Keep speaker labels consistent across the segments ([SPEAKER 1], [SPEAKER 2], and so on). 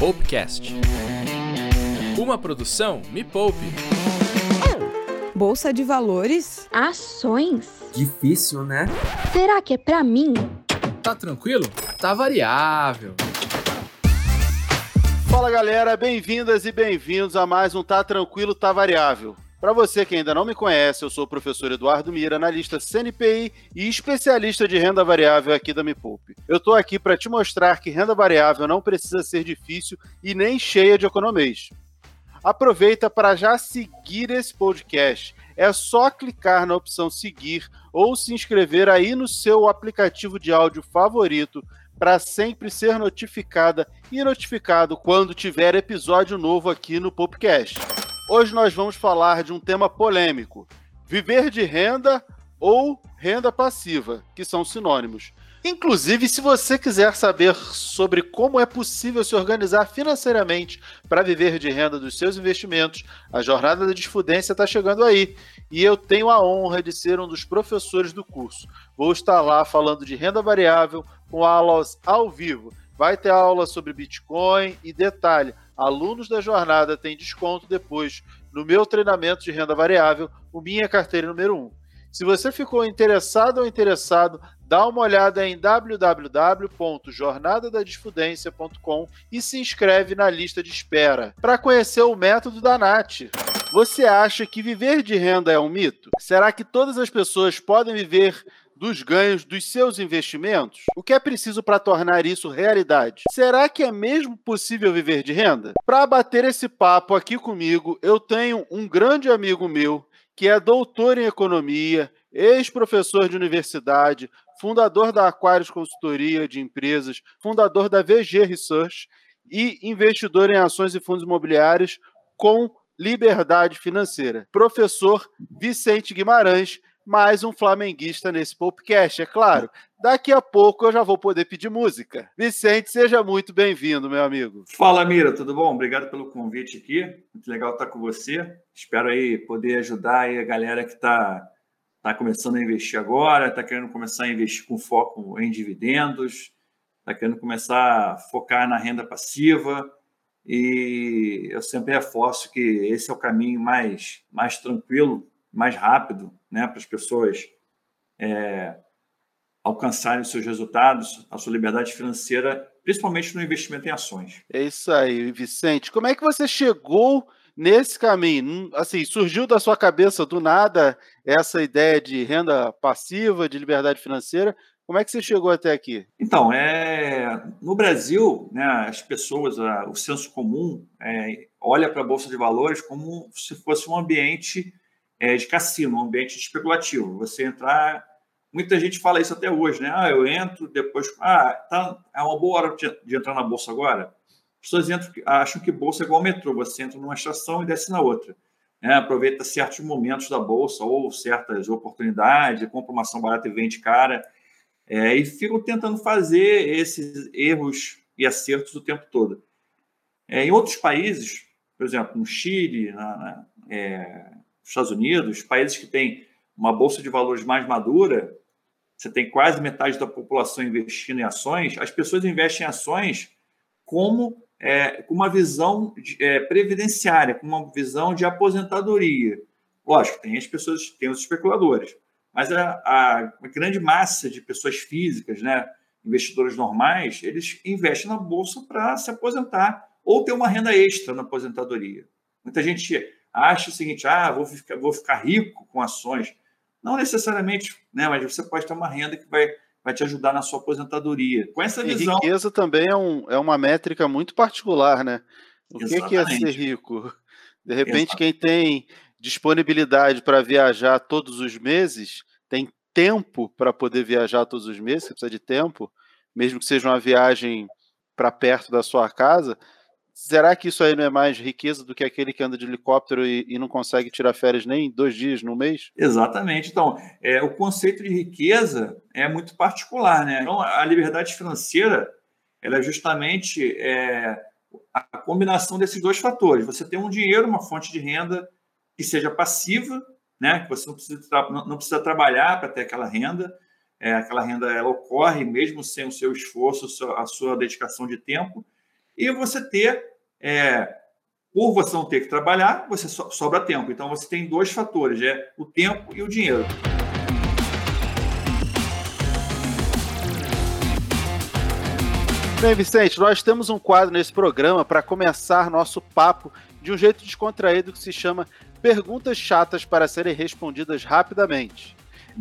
[SPEAKER 1] Poupecast. Uma produção Me Poupe.
[SPEAKER 2] Bolsa de valores?
[SPEAKER 3] Ações?
[SPEAKER 4] Difícil, né?
[SPEAKER 3] Será que é pra mim?
[SPEAKER 1] Tá tranquilo? Tá variável.
[SPEAKER 5] Fala galera, bem-vindas e bem-vindos a mais um Tá Tranquilo, Tá Variável. Para você que ainda não me conhece, eu sou o professor Eduardo Mira, analista CNPI e especialista de renda variável aqui da Me Poupe. Eu estou aqui para te mostrar que renda variável não precisa ser difícil e nem cheia de economês. Aproveita para já seguir esse podcast. É só clicar na opção seguir ou se inscrever aí no seu aplicativo de áudio favorito para sempre ser notificada e notificado quando tiver episódio novo aqui no podcast. Hoje nós vamos falar de um tema polêmico: viver de renda ou renda passiva, que são sinônimos. Inclusive, se você quiser saber sobre como é possível se organizar financeiramente para viver de renda dos seus investimentos, a jornada da desfudência está chegando aí. E eu tenho a honra de ser um dos professores do curso. Vou estar lá falando de renda variável com aulas ao vivo. Vai ter aula sobre Bitcoin e detalhe, alunos da jornada têm desconto depois no meu treinamento de renda variável, o Minha Carteira número 1. Se você ficou interessado ou interessado, dá uma olhada em www.jornadadadisfudência.com e se inscreve na lista de espera para conhecer o método da Nath. Você acha que viver de renda é um mito? Será que todas as pessoas podem viver dos ganhos dos seus investimentos? O que é preciso para tornar isso realidade? Será que é mesmo possível viver de renda? Para bater esse papo aqui comigo, eu tenho um grande amigo meu que é doutor em economia, ex-professor de universidade, fundador da Aquarius Consultoria de Empresas, fundador da VG Research e investidor em ações e fundos imobiliários com liberdade financeira. Professor Vicente Guimarães, mais um flamenguista nesse podcast, é claro. Daqui a pouco eu já vou poder pedir música. Vicente, seja muito bem-vindo, meu amigo.
[SPEAKER 6] Fala, Mira, tudo bom? Obrigado pelo convite aqui. Muito legal estar com você. Espero aí poder ajudar aí a galera que está tá começando a investir agora, está querendo começar a investir com foco em dividendos, está querendo começar a focar na renda passiva. E eu sempre reforço que esse é o caminho mais, mais tranquilo mais rápido né, para as pessoas é, alcançarem os seus resultados, a sua liberdade financeira, principalmente no investimento em ações.
[SPEAKER 5] É isso aí, Vicente. Como é que você chegou nesse caminho? Assim, surgiu da sua cabeça do nada essa ideia de renda passiva, de liberdade financeira? Como é que você chegou até aqui?
[SPEAKER 6] Então, é, no Brasil, né, as pessoas, o senso comum é, olha para a Bolsa de Valores como se fosse um ambiente é, de cassino, um ambiente especulativo. Você entrar. Muita gente fala isso até hoje, né? Ah, eu entro, depois. Ah, tá, é uma boa hora de, entrar na bolsa agora. As pessoas entram, acham que bolsa é igual ao metrô. Você entra numa estação e desce na outra. Né? Aproveita certos momentos da bolsa ou certas oportunidades, compra uma ação barata e vende cara. É, e ficam tentando fazer esses erros e acertos o tempo todo. É, em outros países, por exemplo, no Chile, na, na, é, Estados Unidos, países que têm uma bolsa de valores mais madura, você tem quase metade da população investindo em ações, as pessoas investem em ações como é, com uma visão de, é, previdenciária, com uma visão de aposentadoria. Lógico, tem as pessoas, tem os especuladores, mas a, a, a grande massa de pessoas físicas, né, investidores normais, eles investem na bolsa para se aposentar ou ter uma renda extra na aposentadoria. Muita gente acha o seguinte: ah, vou ficar, vou ficar rico com ações. Não necessariamente, né? Mas você pode ter uma renda que vai, vai te ajudar na sua aposentadoria. Com essa visão.
[SPEAKER 5] E riqueza também é, um, é uma métrica muito particular, né? O que, que é ser rico? De repente, Exatamente. quem tem disponibilidade para viajar todos os meses, tem tempo para poder viajar todos os meses, você precisa de tempo, mesmo que seja uma viagem para perto da sua casa, Será que isso aí não é mais riqueza do que aquele que anda de helicóptero e, e não consegue tirar férias nem dois dias no mês?
[SPEAKER 6] Exatamente. Então, é, o conceito de riqueza é muito particular, né? Então, a liberdade financeira ela é justamente é, a combinação desses dois fatores. Você tem um dinheiro, uma fonte de renda que seja passiva, né? Que você não precisa, não precisa trabalhar para ter aquela renda. É, aquela renda ela ocorre mesmo sem o seu esforço, a sua dedicação de tempo e você ter, é, por você não ter que trabalhar, você so, sobra tempo. Então você tem dois fatores, é o tempo e o dinheiro.
[SPEAKER 5] Bem, Vicente, nós temos um quadro nesse programa para começar nosso papo de um jeito descontraído que se chama Perguntas Chatas para serem respondidas rapidamente.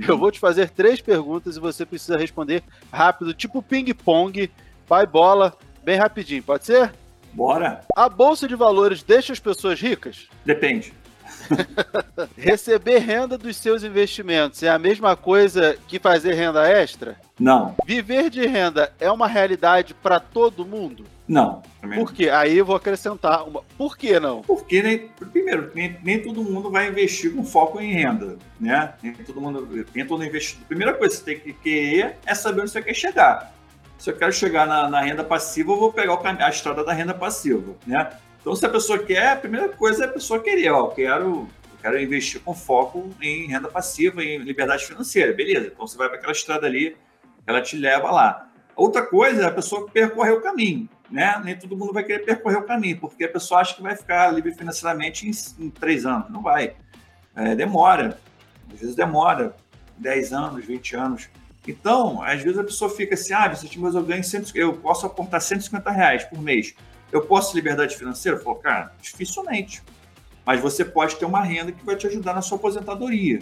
[SPEAKER 5] Eu vou te fazer três perguntas e você precisa responder rápido, tipo ping-pong, vai bola, bem rapidinho, pode ser?
[SPEAKER 6] Bora!
[SPEAKER 5] A Bolsa de Valores deixa as pessoas ricas?
[SPEAKER 6] Depende.
[SPEAKER 5] Receber renda dos seus investimentos é a mesma coisa que fazer renda extra?
[SPEAKER 6] Não.
[SPEAKER 5] Viver de renda é uma realidade para todo mundo?
[SPEAKER 6] Não.
[SPEAKER 5] Por quê? Aí eu vou acrescentar uma. Por que não?
[SPEAKER 6] Porque, nem, primeiro, nem, nem todo mundo vai investir com foco em renda, né? Nem todo mundo, nem todo investidor. A primeira coisa que você tem que querer é saber onde você quer chegar. Se eu quero chegar na, na renda passiva, eu vou pegar o, a estrada da renda passiva, né? Então, se a pessoa quer, a primeira coisa é a pessoa querer, ó, eu quero, quero investir com foco em renda passiva, em liberdade financeira, beleza. Então, você vai para aquela estrada ali, ela te leva lá. Outra coisa é a pessoa percorrer o caminho, né? Nem todo mundo vai querer percorrer o caminho, porque a pessoa acha que vai ficar livre financeiramente em, em três anos. Não vai. É, demora. Às vezes demora 10 anos, 20 anos. Então, às vezes a pessoa fica assim, ah, Vicente, mas eu ganho 100, eu posso aportar 150 reais por mês. Eu posso liberdade financeira? Eu falo, cara, dificilmente. Mas você pode ter uma renda que vai te ajudar na sua aposentadoria.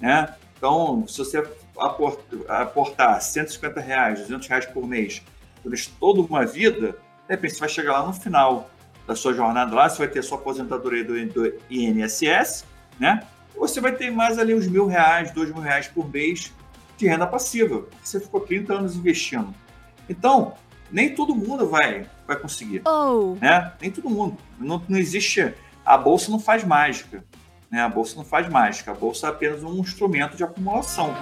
[SPEAKER 6] Né? Então, se você aportar 150 reais, 200 reais por mês durante toda uma vida, de repente você vai chegar lá no final da sua jornada lá, você vai ter a sua aposentadoria do, INSS, né? Você vai ter mais ali uns mil reais, dois mil reais por mês de renda passiva. Você ficou 30 anos investindo. Então, nem todo mundo vai, vai conseguir. Oh. Né? Nem todo mundo. Não, não existe. A bolsa não faz mágica. Né? A bolsa não faz mágica. A bolsa é apenas um instrumento de acumulação.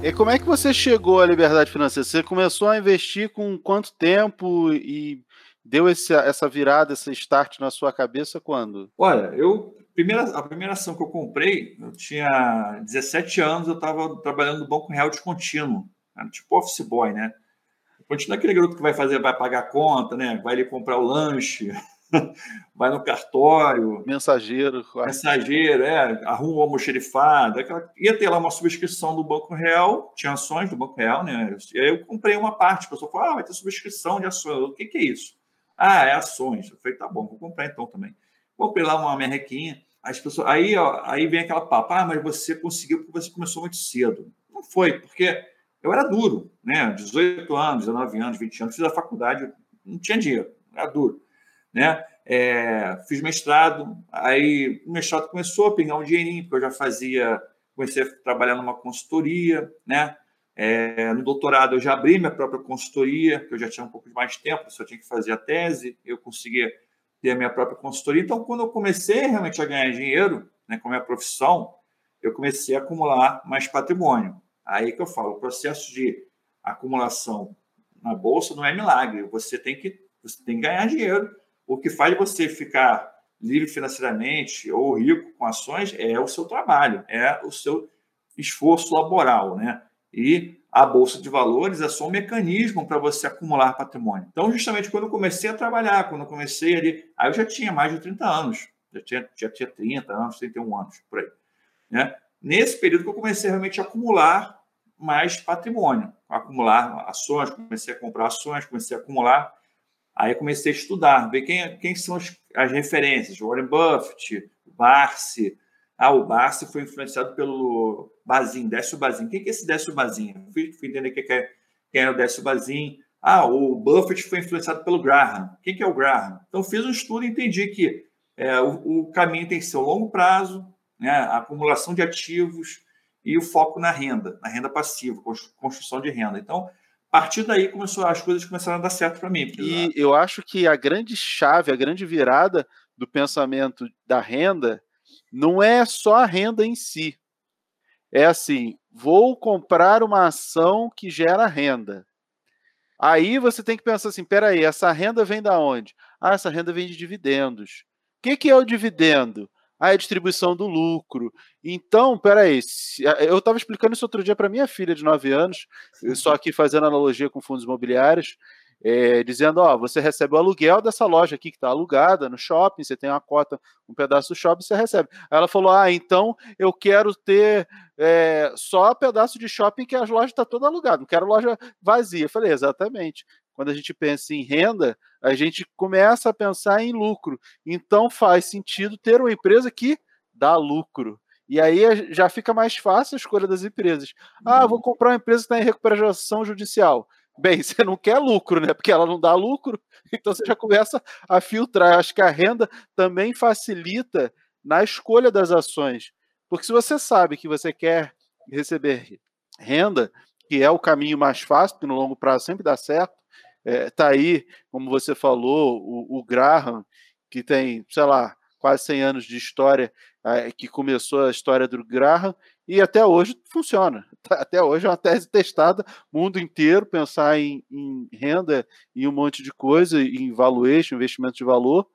[SPEAKER 5] E como é que você chegou à liberdade financeira? Você começou a investir com quanto tempo e deu esse, essa virada, esse start na sua cabeça quando?
[SPEAKER 6] Olha, eu primeira, a primeira ação que eu comprei, eu tinha 17 anos, eu estava trabalhando no Banco Real Descontínuo tipo office boy, né? Continua aquele garoto que vai fazer, vai pagar a conta, né? Vai ali comprar o lanche, vai no cartório.
[SPEAKER 5] Mensageiro.
[SPEAKER 6] Quase. Mensageiro, é, arruma o almoxerifado. Aquela... Ia ter lá uma subscrição do Banco Real, tinha ações do Banco Real, né? E aí eu comprei uma parte. A pessoa falou, ah, vai ter subscrição de ações. O que, que é isso? Ah, é ações. Eu falei, tá bom, vou comprar então também. Comprei lá uma merrequinha. As pessoas... aí, ó, aí vem aquela papo, ah, mas você conseguiu porque você começou muito cedo. Não foi, porque eu era duro, né? 18 anos, 19 anos, 20 anos, fiz a faculdade, não tinha dinheiro, era duro, né? É, fiz mestrado, aí o mestrado começou a pegar um dinheirinho, porque eu já fazia, comecei a trabalhar numa consultoria, né? É, no doutorado eu já abri minha própria consultoria, que eu já tinha um pouco mais tempo, só tinha que fazer a tese, eu conseguia ter a minha própria consultoria. Então, quando eu comecei realmente a ganhar dinheiro, né, com a minha profissão, eu comecei a acumular mais patrimônio. Aí que eu falo, o processo de acumulação na bolsa não é milagre. Você tem que, você tem que ganhar dinheiro. O que faz você ficar livre financeiramente ou rico com ações é o seu trabalho, é o seu esforço laboral, né? E a bolsa de valores é só um mecanismo para você acumular patrimônio. Então, justamente quando eu comecei a trabalhar, quando eu comecei ali, aí eu já tinha mais de 30 anos, já tinha, já tinha 30 anos, 31 anos, por aí. Né? Nesse período que eu comecei realmente a acumular mais patrimônio, acumular ações, comecei a comprar ações, comecei a acumular. Aí comecei a estudar, ver quem, quem são as, as referências, Warren Buffett, Barsi. Ah, o Barsi foi influenciado pelo Bazin, Décio Bazin. Quem que é esse Décio Bazin? Fui, fui entender quem é, quem é o Décio Bazin. Ah, o Buffett foi influenciado pelo Graham. Quem que é o Graham? Então, fiz um estudo e entendi que é, o, o, caminho tem que ser o longo prazo, né, a acumulação de ativos, e o foco na renda, na renda passiva, construção de renda. Então, a partir daí começou, as coisas começaram a dar certo para mim.
[SPEAKER 5] E eu acho que a grande chave, a grande virada do pensamento da renda não é só a renda em si. É assim, vou comprar uma ação que gera renda. Aí você tem que pensar assim, peraí, essa renda vem da onde? Ah, essa renda vem de dividendos. O que, que é o dividendo? a distribuição do lucro. Então, peraí, eu estava explicando isso outro dia para minha filha de 9 anos, só aqui fazendo analogia com fundos imobiliários, é, dizendo: Ó, você recebe o aluguel dessa loja aqui que está alugada no shopping, você tem uma cota, um pedaço do shopping, você recebe. Aí ela falou: Ah, então eu quero ter é, só pedaço de shopping que as lojas estão tá toda alugada, não quero loja vazia. Eu falei: Exatamente. Quando a gente pensa em renda, a gente começa a pensar em lucro. Então faz sentido ter uma empresa que dá lucro. E aí já fica mais fácil a escolha das empresas. Ah, vou uhum. comprar uma empresa que está em recuperação judicial. Bem, você não quer lucro, né? Porque ela não dá lucro, então você já começa a filtrar. Acho que a renda também facilita na escolha das ações. Porque se você sabe que você quer receber renda, que é o caminho mais fácil, que no longo prazo sempre dá certo, é, tá aí, como você falou, o, o Graham, que tem, sei lá, quase 100 anos de história, é, que começou a história do Graham, e até hoje funciona. Até hoje é uma tese testada, mundo inteiro, pensar em, em renda e um monte de coisa, em valuation, investimento de valor,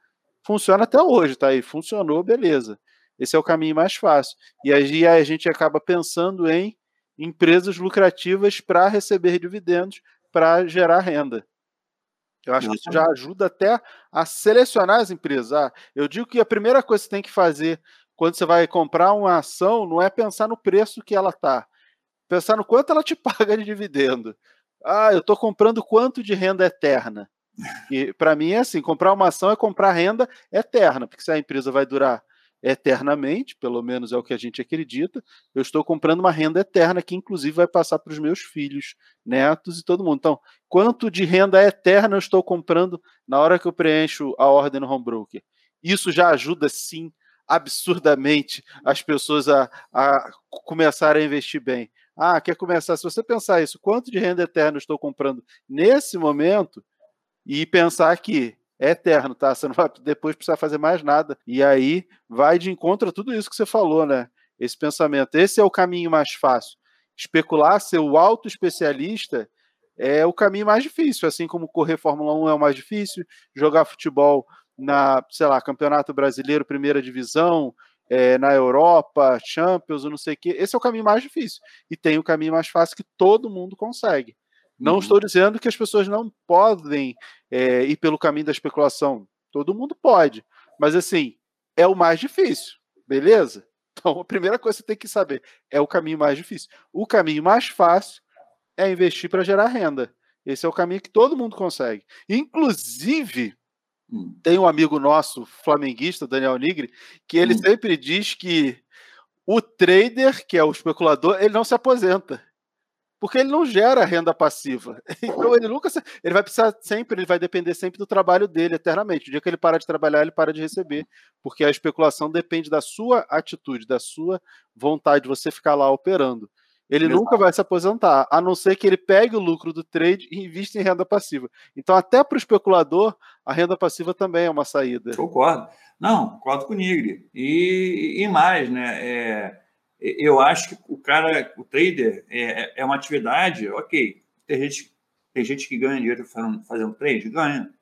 [SPEAKER 5] funciona até hoje, tá aí, funcionou, beleza. Esse é o caminho mais fácil. E aí a gente acaba pensando em empresas lucrativas para receber dividendos, para gerar renda. Eu acho que isso já ajuda até a selecionar as empresas. Ah, eu digo que a primeira coisa que você tem que fazer quando você vai comprar uma ação não é pensar no preço que ela está, pensar no quanto ela te paga de dividendo. Ah, eu estou comprando quanto de renda eterna. E para mim é assim, comprar uma ação é comprar renda eterna, porque se a empresa vai durar eternamente, pelo menos é o que a gente acredita, eu estou comprando uma renda eterna que inclusive vai passar para os meus filhos, netos e todo mundo. Então, quanto de renda eterna eu estou comprando na hora que eu preencho a ordem no home broker? Isso já ajuda sim absurdamente as pessoas a, a começarem a investir bem. Ah, quer começar? Se você pensar isso, quanto de renda eterna estou comprando nesse momento e pensar que é eterno, tá? Você não vai depois precisar fazer mais nada. E aí vai de encontro a tudo isso que você falou, né? Esse pensamento. Esse é o caminho mais fácil. Especular, ser o auto especialista é o caminho mais difícil, assim como correr Fórmula 1 é o mais difícil, jogar futebol na, sei lá, Campeonato Brasileiro, Primeira Divisão, é, na Europa, Champions, não sei o quê. Esse é o caminho mais difícil. E tem o caminho mais fácil que todo mundo consegue. Não uhum. estou dizendo que as pessoas não podem é, ir pelo caminho da especulação. Todo mundo pode. Mas, assim, é o mais difícil. Beleza? Então, a primeira coisa que você tem que saber é o caminho mais difícil. O caminho mais fácil é investir para gerar renda. Esse é o caminho que todo mundo consegue. Inclusive. Tem um amigo nosso, flamenguista, Daniel Nigri, que ele hum. sempre diz que o trader, que é o especulador, ele não se aposenta. Porque ele não gera renda passiva. Então ele nunca. Ele vai precisar sempre, ele vai depender sempre do trabalho dele eternamente. O dia que ele para de trabalhar, ele para de receber. Porque a especulação depende da sua atitude, da sua vontade de você ficar lá operando. Ele Exato. nunca vai se aposentar, a não ser que ele pegue o lucro do trade e invista em renda passiva. Então, até para o especulador, a renda passiva também é uma saída.
[SPEAKER 6] Concordo. Não, concordo com o Nigri. E, e mais, né? É, eu acho que o cara, o trader, é, é uma atividade, ok. Tem gente, tem gente que ganha dinheiro fazendo, fazendo trade, ganha.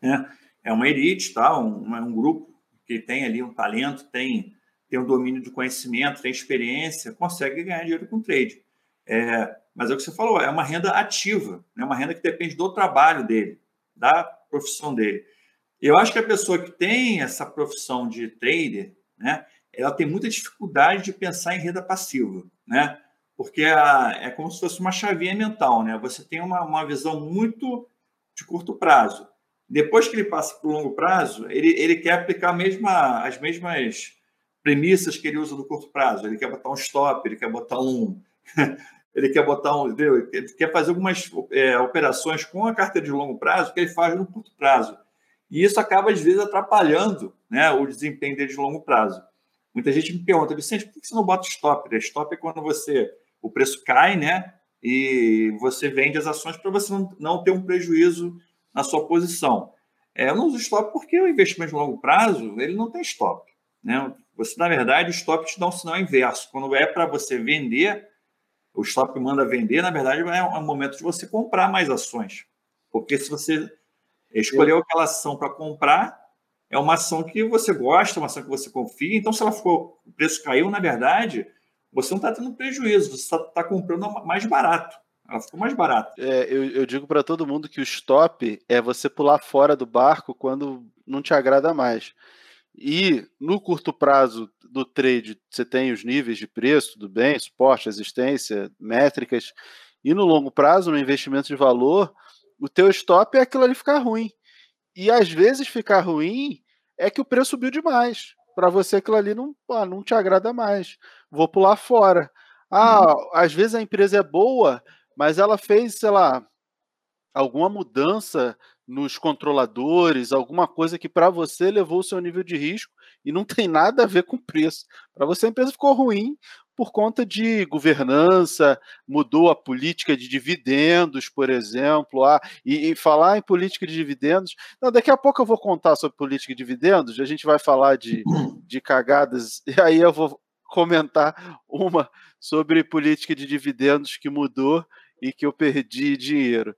[SPEAKER 6] Né? É uma elite, tá? um, um grupo que tem ali um talento, tem tem um domínio de conhecimento, tem experiência, consegue ganhar dinheiro com trade. É, mas é o que você falou, é uma renda ativa, é né? uma renda que depende do trabalho dele, da profissão dele. Eu acho que a pessoa que tem essa profissão de trader, né, ela tem muita dificuldade de pensar em renda passiva, né? Porque a, é como se fosse uma chavinha mental, né? Você tem uma, uma visão muito de curto prazo. Depois que ele passa para o longo prazo, ele, ele quer aplicar mesma, as mesmas premissas que ele usa no curto prazo. Ele quer botar um stop, ele quer botar um. ele quer botar um. Entendeu? Ele quer fazer algumas é, operações com a carteira de longo prazo que ele faz no curto prazo. E isso acaba, às vezes, atrapalhando né, o desempenho dele de longo prazo. Muita gente me pergunta, Vicente, por que você não bota stop? Stop é quando você o preço cai, né? E você vende as ações para você não, não ter um prejuízo na sua posição. É, eu não uso stop porque o investimento de longo prazo ele não tem stop. Né? Você, na verdade, o stop te dá um sinal inverso. Quando é para você vender, o stop manda vender, na verdade, é um momento de você comprar mais ações. Porque se você escolheu aquela ação para comprar, é uma ação que você gosta, uma ação que você confia. Então, se ela for, o preço caiu, na verdade, você não está tendo prejuízo, você está tá comprando mais barato. Ela ficou mais barata.
[SPEAKER 5] É, eu, eu digo para todo mundo que o stop é você pular fora do barco quando não te agrada mais. E no curto prazo do trade, você tem os níveis de preço, tudo bem, suporte, resistência, métricas. E no longo prazo, no investimento de valor, o teu stop é aquilo ali ficar ruim. E às vezes ficar ruim é que o preço subiu demais. Para você aquilo ali não, ah, não te agrada mais. Vou pular fora. Ah, uhum. às vezes a empresa é boa, mas ela fez, sei lá, alguma mudança nos controladores, alguma coisa que para você levou o seu nível de risco e não tem nada a ver com preço. Para você a empresa ficou ruim por conta de governança, mudou a política de dividendos, por exemplo, ah, e, e, falar em política de dividendos. Não, daqui a pouco eu vou contar sobre política de dividendos, a gente vai falar de, de cagadas, e aí eu vou comentar uma sobre política de dividendos que mudou e que eu perdi dinheiro.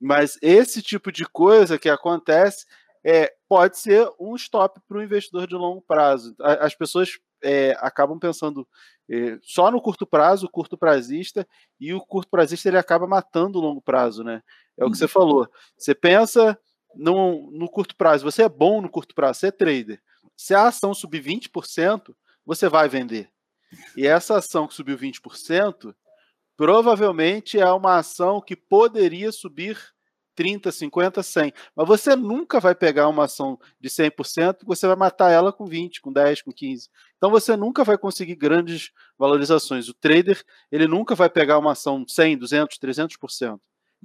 [SPEAKER 5] Mas esse tipo de coisa que acontece é, pode ser um stop para o investidor de longo prazo. As pessoas é, acabam pensando é, só no curto prazo, o curto prazista, e o curto prazista ele acaba matando o longo prazo, né? É o que você uhum. falou. Você pensa no, no curto prazo, você é bom no curto prazo, você é trader. Se a ação subir 20%, você vai vender. E essa ação que subiu 20%, provavelmente é uma ação que poderia subir 30, 50, 100. Mas você nunca vai pegar uma ação de 100%, você vai matar ela com 20, com 10, com 15. Então você nunca vai conseguir grandes valorizações. O trader, ele nunca vai pegar uma ação 100, 200, 300%.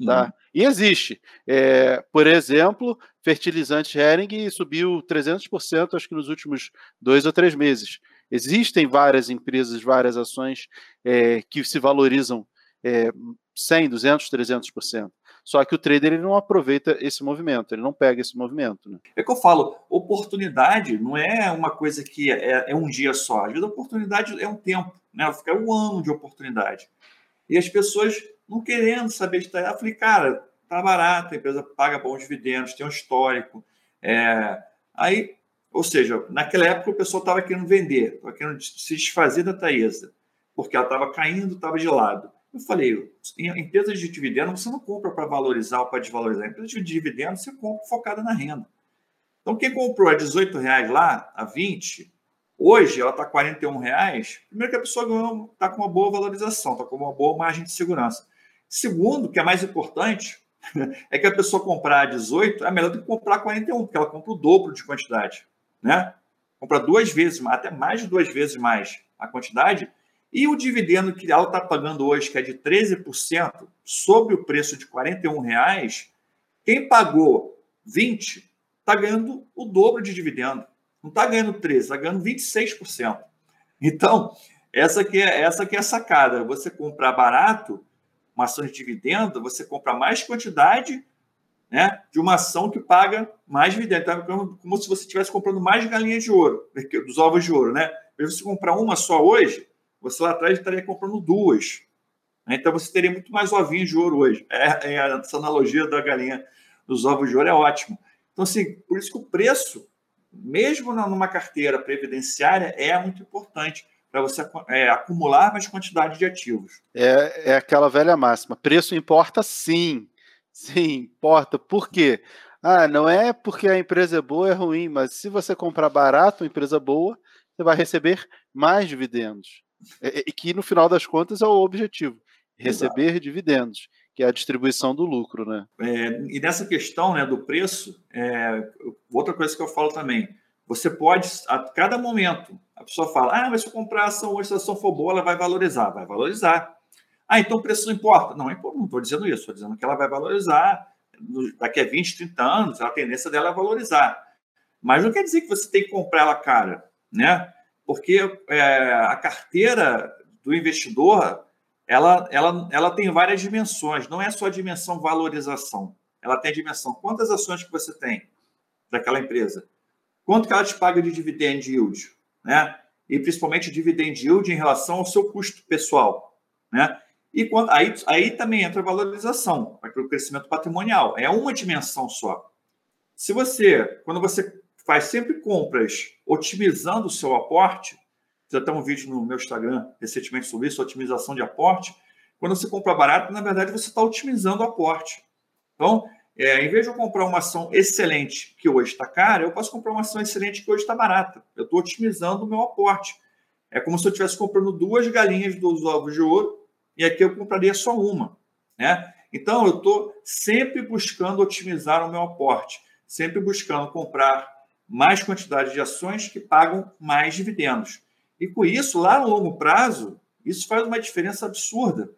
[SPEAKER 5] Tá? Uhum. E existe. É, por exemplo, fertilizante Hering subiu 300%, acho que nos últimos dois ou três meses. Existem várias empresas, várias ações é, que se valorizam é, 100, 200, 300%. Só que o trader ele não aproveita esse movimento, ele não pega esse movimento. Né?
[SPEAKER 6] É que eu falo, oportunidade não é uma coisa que é, é um dia só. Às vezes, oportunidade é um tempo, né? Fica um ano de oportunidade. E as pessoas não querendo saber de estar. Eu falei, cara, tá barato, a empresa paga bons dividendos, tem um histórico. É... Aí ou seja, naquela época o pessoal estava querendo vender, estava querendo se desfazer da Taesa, porque ela estava caindo, estava de lado. Eu falei, em empresas de dividendo você não compra para valorizar ou para desvalorizar. Em empresas de dividendo você compra focada na renda. Então, quem comprou a 18 reais lá, a 20, hoje ela está 41 reais. Primeiro que a pessoa está com uma boa valorização, está com uma boa margem de segurança. Segundo, que é mais importante, é que a pessoa comprar a 18 é melhor do que comprar a 41, porque ela compra o dobro de quantidade né? Compra duas vezes, até mais de duas vezes mais a quantidade. E o dividendo que ela está pagando hoje, que é de 13%, sobre o preço de R$ reais, quem pagou 20 está ganhando o dobro de dividendo. Não está ganhando 13, está ganhando 26%. Então, essa aqui é essa aqui é a sacada. Você comprar barato, uma ação de dividendo, você compra mais quantidade né, de uma ação que paga mais dividendo. Então, como se você estivesse comprando mais galinhas de ouro, dos ovos de ouro. Né? Se você comprar uma só hoje, você lá atrás estaria comprando duas. Né? Então você teria muito mais ovinhos de ouro hoje. É, é, essa analogia da galinha dos ovos de ouro é ótimo. Então, assim, por isso que o preço, mesmo numa carteira previdenciária, é muito importante para você é, acumular mais quantidade de ativos.
[SPEAKER 5] É, é aquela velha máxima: preço importa sim. Sim, importa. Por quê? Ah, não é porque a empresa é boa é ruim, mas se você comprar barato uma empresa boa, você vai receber mais dividendos. E que no final das contas é o objetivo, receber Exato. dividendos, que é a distribuição do lucro, né?
[SPEAKER 6] É, e nessa questão né, do preço, é, outra coisa que eu falo também, você pode, a cada momento, a pessoa fala, ah, mas se eu comprar a ação hoje, se a ação for boa, ela vai valorizar. Vai valorizar. Ah, então o preço não importa. Não, não estou dizendo isso, estou dizendo que ela vai valorizar daqui a 20, 30 anos, a tendência dela é valorizar. Mas não quer dizer que você tem que comprar ela cara, né? Porque é, a carteira do investidor ela, ela, ela tem várias dimensões, não é só a dimensão valorização. Ela tem a dimensão quantas ações que você tem daquela empresa, quanto que ela te paga de dividend yield, né? E principalmente dividend yield em relação ao seu custo pessoal, né? E quando, aí, aí também entra a valorização, o crescimento patrimonial. É uma dimensão só. Se você, quando você faz sempre compras otimizando o seu aporte, já tem um vídeo no meu Instagram recentemente sobre isso, otimização de aporte. Quando você compra barato, na verdade, você está otimizando o aporte. Então, é, em vez de eu comprar uma ação excelente que hoje está cara, eu posso comprar uma ação excelente que hoje está barata. Eu estou otimizando o meu aporte. É como se eu estivesse comprando duas galinhas dos ovos de ouro e aqui eu compraria só uma. Né? Então, eu estou sempre buscando otimizar o meu aporte, sempre buscando comprar mais quantidade de ações que pagam mais dividendos. E com isso, lá no longo prazo, isso faz uma diferença absurda.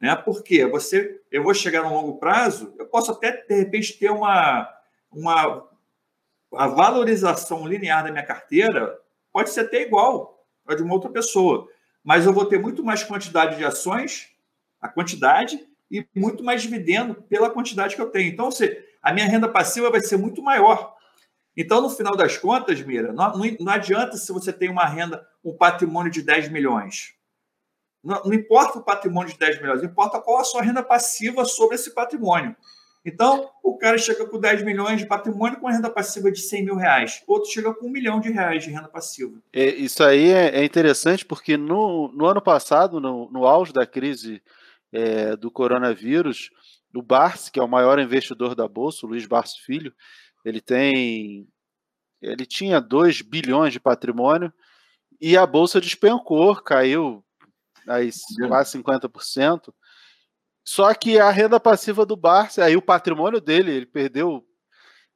[SPEAKER 6] Né? Porque você, eu vou chegar no longo prazo, eu posso até, de repente, ter uma, uma a valorização linear da minha carteira pode ser até igual a de uma outra pessoa, mas eu vou ter muito mais quantidade de ações, a quantidade, e muito mais dividendo pela quantidade que eu tenho. Então, a minha renda passiva vai ser muito maior. Então, no final das contas, Mira, não, não adianta se você tem uma renda, um patrimônio de 10 milhões. Não, não, importa o patrimônio de 10 milhões, importa qual a sua renda passiva sobre esse patrimônio. Então, o cara chega com 10 milhões de patrimônio com renda passiva de 100 mil reais. Outro chega com um milhão de reais de renda passiva.
[SPEAKER 5] É, isso aí é, é, interessante porque no, no ano passado, no, no auge da crise é, do coronavírus, o Barsi, que é o maior investidor da Bolsa, o Luiz Barsi Filho, ele tem. Ele tinha 2 bilhões de patrimônio e a Bolsa despencou, caiu aí quase 50%. Só que a renda passiva do Barça, aí o patrimônio dele, ele perdeu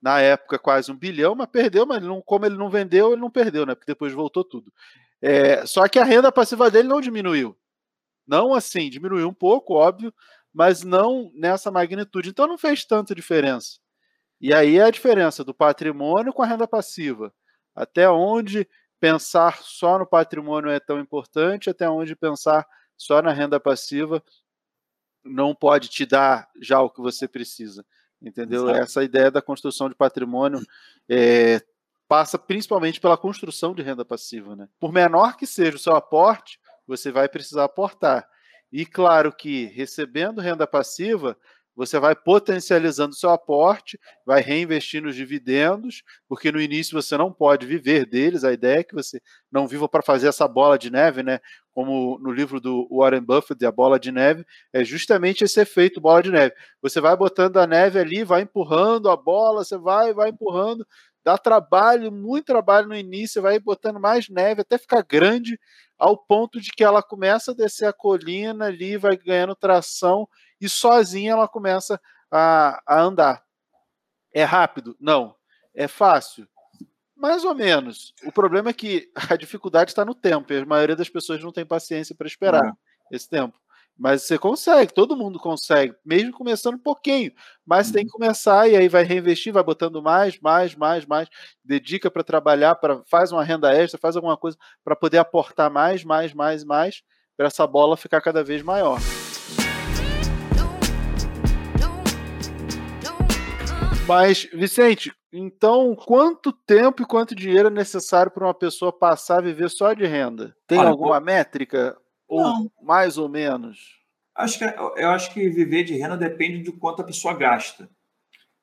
[SPEAKER 5] na época quase um bilhão, mas perdeu, mas não, como ele não vendeu, ele não perdeu, né? Porque depois voltou tudo. É, só que a renda passiva dele não diminuiu. Não assim, diminuiu um pouco, óbvio, mas não nessa magnitude. Então não fez tanta diferença. E aí a diferença do patrimônio com a renda passiva. Até onde pensar só no patrimônio é tão importante, até onde pensar só na renda passiva não pode te dar já o que você precisa. Entendeu? Exato. Essa ideia da construção de patrimônio é, passa principalmente pela construção de renda passiva. Né? Por menor que seja o seu aporte, você vai precisar aportar. E claro que recebendo renda passiva, você vai potencializando seu aporte, vai reinvestir nos dividendos, porque no início você não pode viver deles. A ideia é que você não viva para fazer essa bola de neve, né? Como no livro do Warren Buffett, a bola de neve, é justamente esse efeito bola de neve. Você vai botando a neve ali, vai empurrando a bola, você vai, vai empurrando, dá trabalho, muito trabalho no início, vai botando mais neve até ficar grande, ao ponto de que ela começa a descer a colina ali, vai ganhando tração e sozinha ela começa a, a andar. É rápido? Não. É fácil? Mais ou menos. O problema é que a dificuldade está no tempo, e a maioria das pessoas não tem paciência para esperar é. esse tempo. Mas você consegue, todo mundo consegue, mesmo começando um pouquinho. Mas uhum. tem que começar e aí vai reinvestir, vai botando mais, mais, mais, mais. Dedica para trabalhar, para faz uma renda extra, faz alguma coisa para poder aportar mais, mais, mais, mais, para essa bola ficar cada vez maior. Mas, Vicente, então quanto tempo e quanto dinheiro é necessário para uma pessoa passar a viver só de renda? Tem Olha, alguma métrica? Ou não. mais ou menos?
[SPEAKER 6] Acho que, eu acho que viver de renda depende de quanto a pessoa gasta.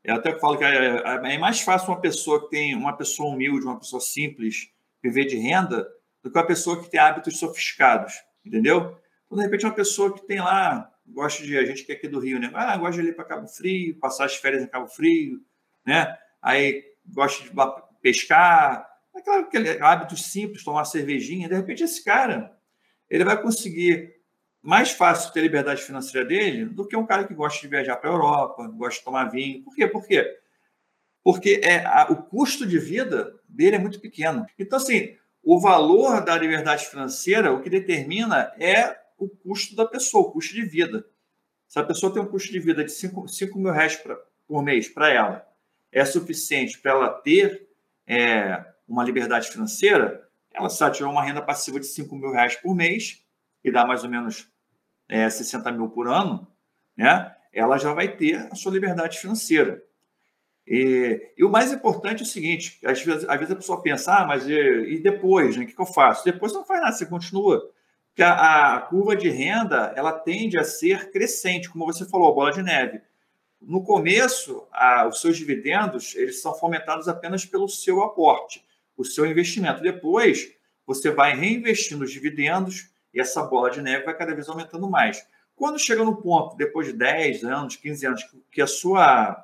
[SPEAKER 6] Eu até falo que é, é, é mais fácil uma pessoa que tem uma pessoa humilde, uma pessoa simples, viver de renda, do que uma pessoa que tem hábitos sofisticados, entendeu? Então, de repente, uma pessoa que tem lá, gosta de, a gente que é aqui do Rio, né? Ah, gosta de ir para Cabo Frio, passar as férias em Cabo Frio, né? Aí gosta de pescar, aquele hábitos simples, tomar cervejinha. De repente, esse cara ele vai conseguir mais fácil ter liberdade financeira dele do que um cara que gosta de viajar para a Europa, gosta de tomar vinho. Por quê? Por quê? Porque é, a, o custo de vida dele é muito pequeno. Então, assim, o valor da liberdade financeira, o que determina é o custo da pessoa, o custo de vida. Se a pessoa tem um custo de vida de 5, 5 mil reais pra, por mês para ela, é suficiente para ela ter é, uma liberdade financeira, ela se ela tiver uma renda passiva de 5 mil reais por mês, que dá mais ou menos é, 60 mil por ano, né? ela já vai ter a sua liberdade financeira. E, e o mais importante é o seguinte: às vezes, às vezes a pessoa pensa, ah, mas e, e depois, né? o que, que eu faço? Depois você não faz nada, você continua. Porque a, a, curva de renda ela tende a ser crescente, como você falou, bola de neve. No começo, a, os seus dividendos eles são fomentados apenas pelo seu aporte o seu investimento. Depois, você vai reinvestindo os dividendos e essa bola de neve vai cada vez aumentando mais. Quando chega no ponto, depois de 10 anos, 15 anos, que a sua,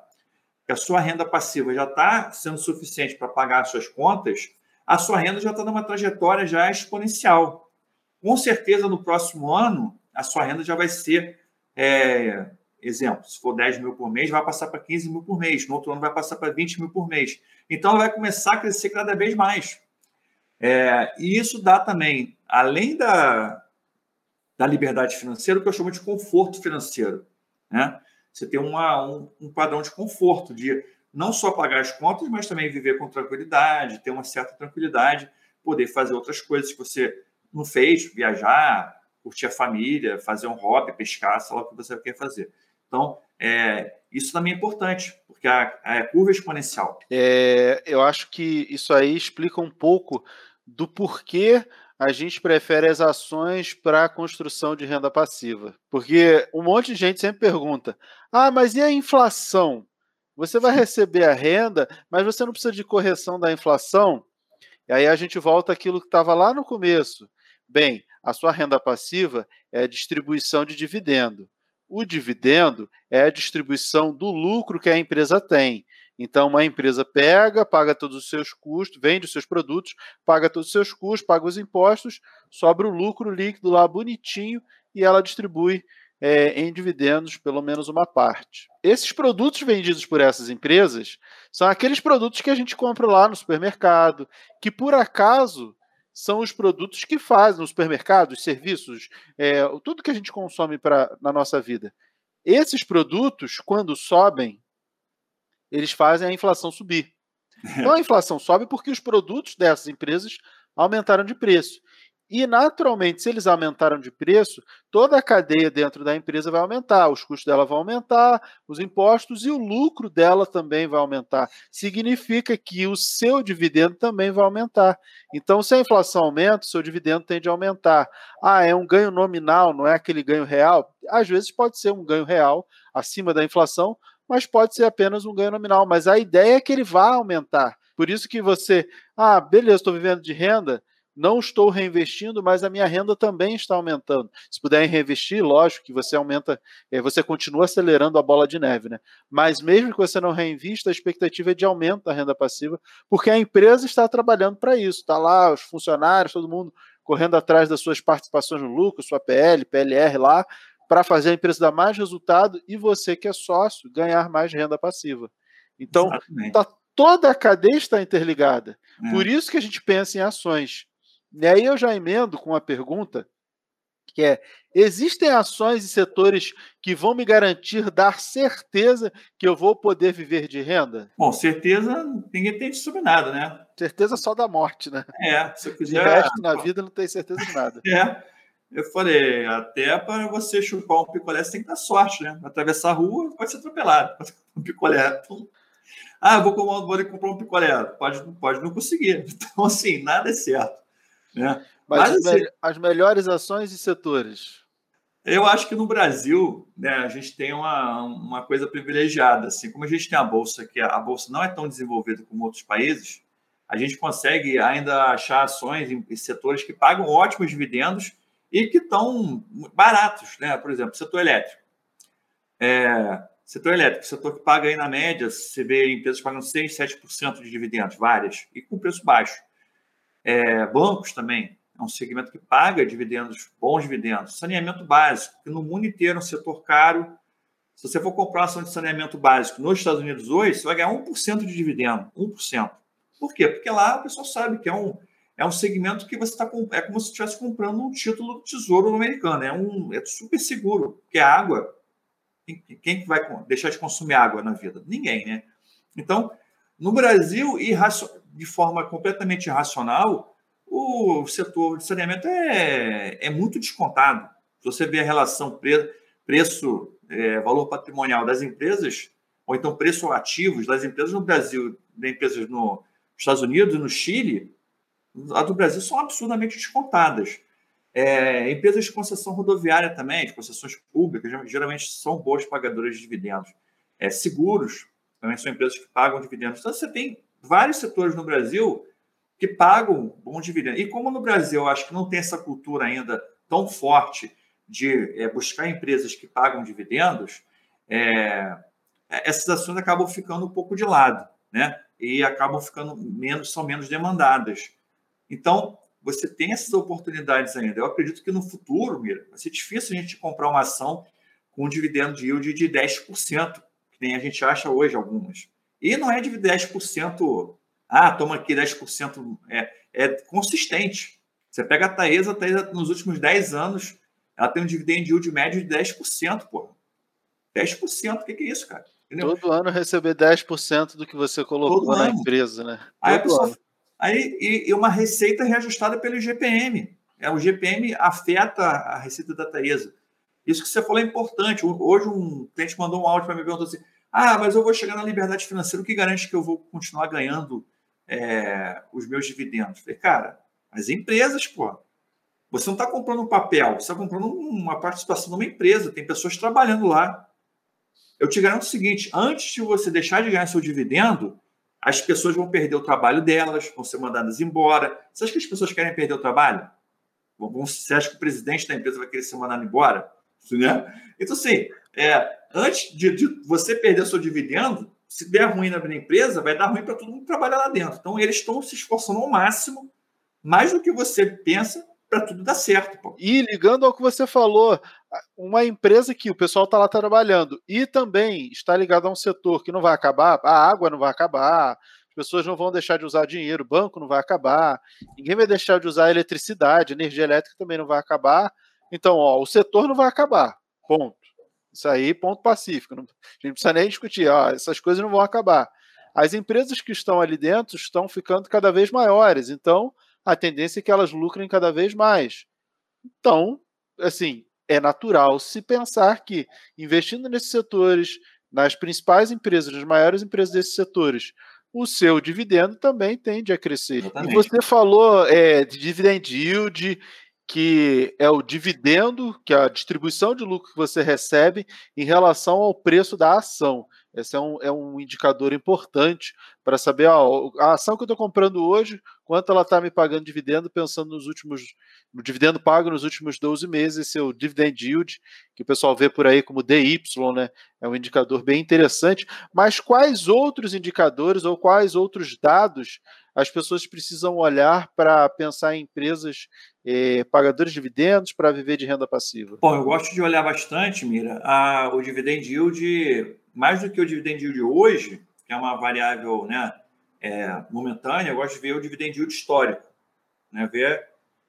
[SPEAKER 6] que a sua renda passiva já está sendo suficiente para pagar as suas contas, a sua renda já está numa trajetória já exponencial. Com certeza, no próximo ano, a sua renda já vai ser, é, exemplo, se for 10 mil por mês, vai passar para 15 mil por mês. No outro ano, vai passar para 20 mil por mês. Então, ela vai começar a crescer cada vez mais. É, e isso dá também, além da, da liberdade financeira, o que eu chamo de conforto financeiro. Né? Você tem uma, um, um padrão de conforto, de não só pagar as contas, mas também viver com tranquilidade, ter uma certa tranquilidade, poder fazer outras coisas que você não fez, viajar, curtir a família, fazer um hobby, pescar, sei lá o que você quer fazer. Então, é, isso também é importante, porque a, a curva é exponencial.
[SPEAKER 5] É, eu acho que isso aí explica um pouco do porquê a gente prefere as ações para a construção de renda passiva. Porque um monte de gente sempre pergunta: ah, mas e a inflação? Você vai receber a renda, mas você não precisa de correção da inflação? E aí a gente volta àquilo que estava lá no começo. Bem, a sua renda passiva é a distribuição de dividendo. O dividendo é a distribuição do lucro que a empresa tem. Então, uma empresa pega, paga todos os seus custos, vende os seus produtos, paga todos os seus custos, paga os impostos, sobra o lucro líquido lá bonitinho e ela distribui é, em dividendos pelo menos uma parte. Esses produtos vendidos por essas empresas são aqueles produtos que a gente compra lá no supermercado, que por acaso são os produtos que fazem os serviços, é, tudo que a gente consome pra, na nossa vida. Esses produtos, quando sobem, eles fazem a inflação subir. Então a inflação sobe porque os produtos dessas empresas aumentaram de preço. E, naturalmente, se eles aumentaram de preço, toda a cadeia dentro da empresa vai aumentar, os custos dela vão aumentar, os impostos e o lucro dela também vai aumentar. Significa que o seu dividendo também vai aumentar. Então, se a inflação aumenta, o seu dividendo tende a aumentar. Ah, é um ganho nominal, não é aquele ganho real? Às vezes pode ser um ganho real acima da inflação, mas pode ser apenas um ganho nominal. Mas a ideia é que ele vá aumentar. Por isso que você, ah, beleza, estou vivendo de renda não estou reinvestindo, mas a minha renda também está aumentando. Se puderem reinvestir, lógico que você aumenta, eh, você continua acelerando a bola de neve, né? Mas mesmo que você não reinvista, a expectativa é de aumento da renda passiva, porque a empresa está trabalhando para isso. Está lá, os funcionários, todo mundo correndo atrás das suas participações no lucro, sua PL, PLR lá, para fazer a empresa dar mais resultado e você que é sócio ganhar mais renda passiva. Então, tá, toda a cadeia está interligada. É. Por isso que a gente pensa em ações. E aí eu já emendo com uma pergunta que é: existem ações e setores que vão me garantir dar certeza que eu vou poder viver de renda?
[SPEAKER 6] Bom, certeza ninguém tem sobre nada, né?
[SPEAKER 5] Certeza só da morte, né?
[SPEAKER 6] É,
[SPEAKER 5] se eu quiser. De resto na vida não tem certeza de nada.
[SPEAKER 6] É. Eu falei, até para você chupar um picolé, você tem que dar sorte, né? Atravessar a rua, pode ser atropelado. Um picolé. Ah, vou, vou comprar um picolé. Pode, pode não conseguir. Então, assim, nada é certo. Né?
[SPEAKER 5] Mas, Mas as, assim, as melhores ações e setores?
[SPEAKER 6] Eu acho que no Brasil, né, a gente tem uma, uma coisa privilegiada. Assim, como a gente tem a bolsa, que a bolsa não é tão desenvolvida como outros países, a gente consegue ainda achar ações em setores que pagam ótimos dividendos e que estão baratos, né? Por exemplo, setor elétrico. É, setor elétrico, setor que paga aí na média, você vê empresas pagando 6, 7% de dividendos, várias, e com preço baixo. Bancos também, é um segmento que paga dividendos, bons dividendos. Saneamento básico, que no mundo inteiro é um setor caro. Se você for comprar ação de saneamento básico nos Estados Unidos hoje, você vai ganhar 1% de dividendo. 1%. Por quê? Porque lá o pessoal sabe que é um, é um segmento que você está é como se estivesse comprando um título do tesouro americano. É, um, é super seguro, porque a água. Quem vai deixar de consumir água na vida? Ninguém, né? Então, no Brasil, de forma completamente irracional, o setor de saneamento é, é muito descontado. Se você vê a relação pre, preço, é, valor patrimonial das empresas, ou então preço ativos das empresas no Brasil, das empresas nos Estados Unidos no Chile, as do Brasil são absurdamente descontadas. É, empresas de concessão rodoviária também, de concessões públicas, geralmente são boas pagadoras de dividendos. É, seguros também são empresas que pagam dividendos. Então, você tem vários setores no Brasil que pagam bons dividendos. E como no Brasil eu acho que não tem essa cultura ainda tão forte de é, buscar empresas que pagam dividendos, é, essas ações acabam ficando um pouco de lado, né? E acabam ficando menos, são menos demandadas. Então, você tem essas oportunidades ainda. Eu acredito que no futuro, Mira, vai ser difícil a gente comprar uma ação com um dividendo de yield de 10%, que nem a gente acha hoje algumas. E não é de 10%, ah, toma aqui 10%, é, é consistente. Você pega a Taesa, a Taesa nos últimos 10 anos, ela tem um dividend yield médio de 10%, pô. 10%, o que, que é isso, cara?
[SPEAKER 5] Entendeu? Todo ano receber 10% do que você colocou Todo na ano. empresa, né?
[SPEAKER 6] Aí, pessoa, aí e, e, uma receita reajustada pelo GPM. É, o GPM afeta a receita da Taesa. Isso que você falou é importante. Hoje um cliente mandou um áudio para mim e perguntou assim: ah, mas eu vou chegar na liberdade financeira, o que garante que eu vou continuar ganhando é, os meus dividendos? falei, cara, as empresas, pô. Você não está comprando um papel, você está comprando uma participação numa empresa, tem pessoas trabalhando lá. Eu te garanto o seguinte: antes de você deixar de ganhar seu dividendo, as pessoas vão perder o trabalho delas, vão ser mandadas embora. Você acha que as pessoas querem perder o trabalho? Você acha que o presidente da empresa vai querer ser mandado embora? Né? Então, assim, é, antes de, de, você perder seu dividendo, se der ruim na empresa, vai dar ruim para todo mundo que trabalha lá dentro. Então, eles estão se esforçando ao máximo, mais do que você pensa, para tudo dar certo. Pô.
[SPEAKER 5] E ligando ao que você falou, uma empresa que o pessoal está lá trabalhando e também está ligado a um setor que não vai acabar, a água não vai acabar, as pessoas não vão deixar de usar dinheiro, o banco não vai acabar, ninguém vai deixar de usar eletricidade, energia elétrica também não vai acabar. Então, ó, o setor não vai acabar. Ponto. Isso aí, ponto pacífico. Não, a gente não precisa nem discutir. Ó, essas coisas não vão acabar. As empresas que estão ali dentro estão ficando cada vez maiores. Então, a tendência é que elas lucrem cada vez mais. Então, assim, é natural se pensar que investindo nesses setores, nas principais empresas, nas maiores empresas desses setores, o seu dividendo também tende a crescer. Exatamente. E você falou é, de dividend yield que é o dividendo, que é a distribuição de lucro que você recebe em relação ao preço da ação. Esse é um, é um indicador importante para saber ó, a ação que eu estou comprando hoje, quanto ela está me pagando dividendo, pensando nos últimos, no dividendo pago nos últimos 12 meses, esse é o dividend yield, que o pessoal vê por aí como DY, né? É um indicador bem interessante. Mas quais outros indicadores ou quais outros dados as pessoas precisam olhar para pensar em empresas eh, pagadoras de dividendos para viver de renda passiva?
[SPEAKER 6] Bom, eu gosto de olhar bastante, Mira, a, o dividend yield, mais do que o dividend yield hoje, que é uma variável né, é, momentânea, eu gosto de ver o dividend yield histórico. Né, ver,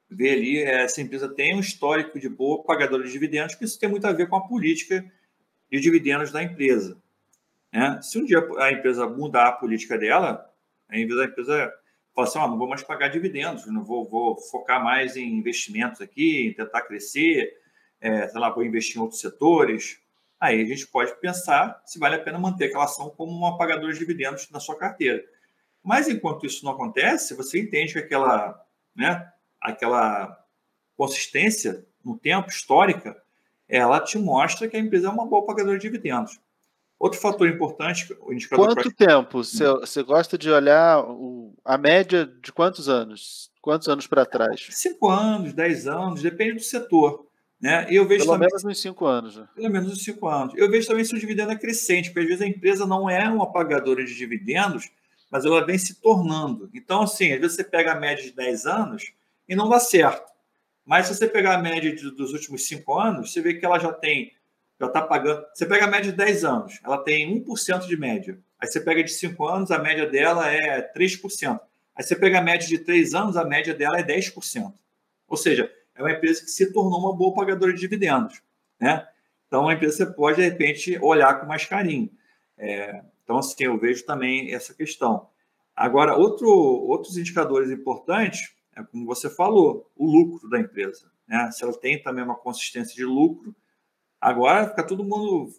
[SPEAKER 6] ver ali, é, essa empresa tem um histórico de boa pagadora de dividendos, porque isso tem muito a ver com a política de dividendos da empresa. Né? Se um dia a empresa mudar a política dela, a empresa fala assim, oh, não vou mais pagar dividendos, não vou, vou focar mais em investimentos aqui, em tentar crescer, é, sei lá, vou investir em outros setores. Aí a gente pode pensar se vale a pena manter aquela ação como um apagador de dividendos na sua carteira. Mas enquanto isso não acontece, você entende que aquela, né, aquela consistência no tempo histórica, ela te mostra que a empresa é uma boa pagadora de dividendos. Outro fator importante, o
[SPEAKER 5] indicador. Quanto pra... tempo? Você, você gosta de olhar o, a média de quantos anos? Quantos anos para trás?
[SPEAKER 6] Cinco anos, dez anos, depende do setor. Né? E eu vejo
[SPEAKER 5] pelo
[SPEAKER 6] também,
[SPEAKER 5] menos uns cinco anos. Né?
[SPEAKER 6] Pelo menos uns cinco anos. Eu vejo também se o dividendo é crescente, porque às vezes a empresa não é uma pagadora de dividendos, mas ela vem se tornando. Então, assim, às vezes você pega a média de 10 anos e não dá certo. Mas se você pegar a média de, dos últimos cinco anos, você vê que ela já tem já está pagando. Você pega a média de 10 anos, ela tem 1% de média. Aí você pega de 5 anos, a média dela é 3%. Aí você pega a média de 3 anos, a média dela é 10%. Ou seja, é uma empresa que se tornou uma boa pagadora de dividendos. Né? Então, uma empresa você pode, de repente, olhar com mais carinho. É, então, assim, eu vejo também essa questão. Agora, outro, outros indicadores importantes, é como você falou, o lucro da empresa. Né? Se ela tem também uma consistência de lucro, Agora fica todo mundo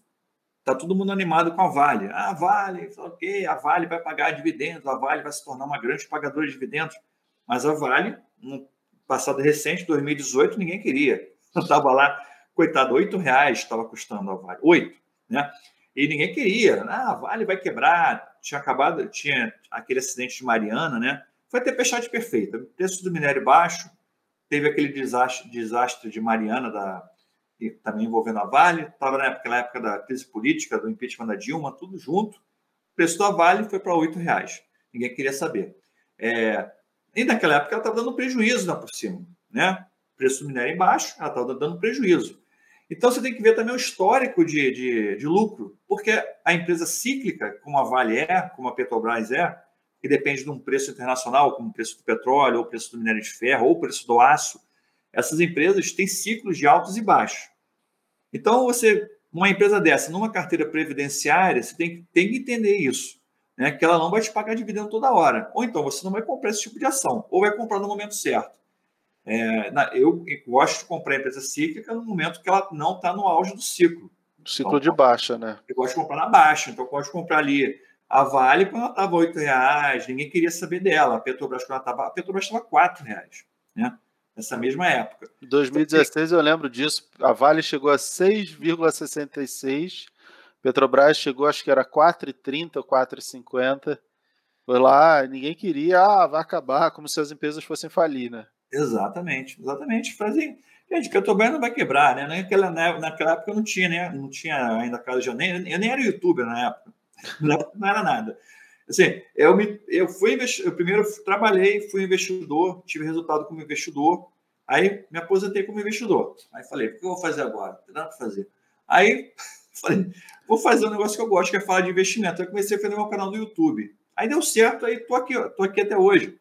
[SPEAKER 6] tá todo mundo animado com a Vale. Ah, a Vale, ok, a Vale vai pagar dividendos, a Vale vai se tornar uma grande pagadora de dividendos. Mas a Vale, no passado recente, 2018, ninguém queria. Estava lá, coitado, oito reais estava custando a Vale, oito, né? E ninguém queria. Ah, a Vale vai quebrar. Tinha acabado, tinha aquele acidente de Mariana, né? Foi a tempestade perfeita. Preço do minério baixo, teve aquele desastre, desastre de Mariana da também envolvendo a Vale, estava na época, da crise política, do impeachment da Dilma, tudo junto. O preço da Vale foi para R$ reais. Ninguém queria saber. É, e naquela época ela estava dando prejuízo lá por cima. Né? Preço do minério embaixo, ela estava dando prejuízo. Então você tem que ver também o histórico de, de, de, lucro, porque a empresa cíclica, como a Vale é, como a Petrobras é, que depende de um preço internacional, como o preço do petróleo, ou o preço do minério de ferro, ou o preço do aço, essas empresas têm ciclos de altos e baixos. Então, você, uma empresa dessa, numa carteira previdenciária, você tem, tem que entender isso, né? que ela não vai te pagar dividendo toda hora. Ou então, você não vai comprar esse tipo de ação, ou vai comprar no momento certo. É, na, eu gosto de comprar empresa cíclica no momento que ela não está no auge do ciclo.
[SPEAKER 5] Ciclo então, de baixa, né?
[SPEAKER 6] Eu gosto de comprar na baixa, então eu gosto de comprar ali a Vale quando ela estava R$ reais, ninguém queria saber dela. A Petrobras quando ela estava, a Petrobras estava R$ reais, né? Nessa mesma época.
[SPEAKER 5] Em 2016 eu lembro disso. A Vale chegou a 6,66. Petrobras chegou, acho que era 4,30 ou 4,50. Foi lá, ninguém queria, ah, vai acabar, como se as empresas fossem falir, né?
[SPEAKER 6] Exatamente, exatamente. Fazem. Gente, Petrobras não vai quebrar, né? Naquela, naquela época eu não tinha, né? Não tinha ainda casa de nem, eu nem era youtuber na época. Não era nada. Assim, eu, me, eu fui eu primeiro trabalhei, fui investidor, tive resultado como investidor, aí me aposentei como investidor. Aí falei, o que eu vou fazer agora? Não tem nada para fazer. Aí falei, vou fazer um negócio que eu gosto, que é falar de investimento. Aí comecei a fazer meu canal no YouTube. Aí deu certo, aí tô aqui, tô aqui até hoje,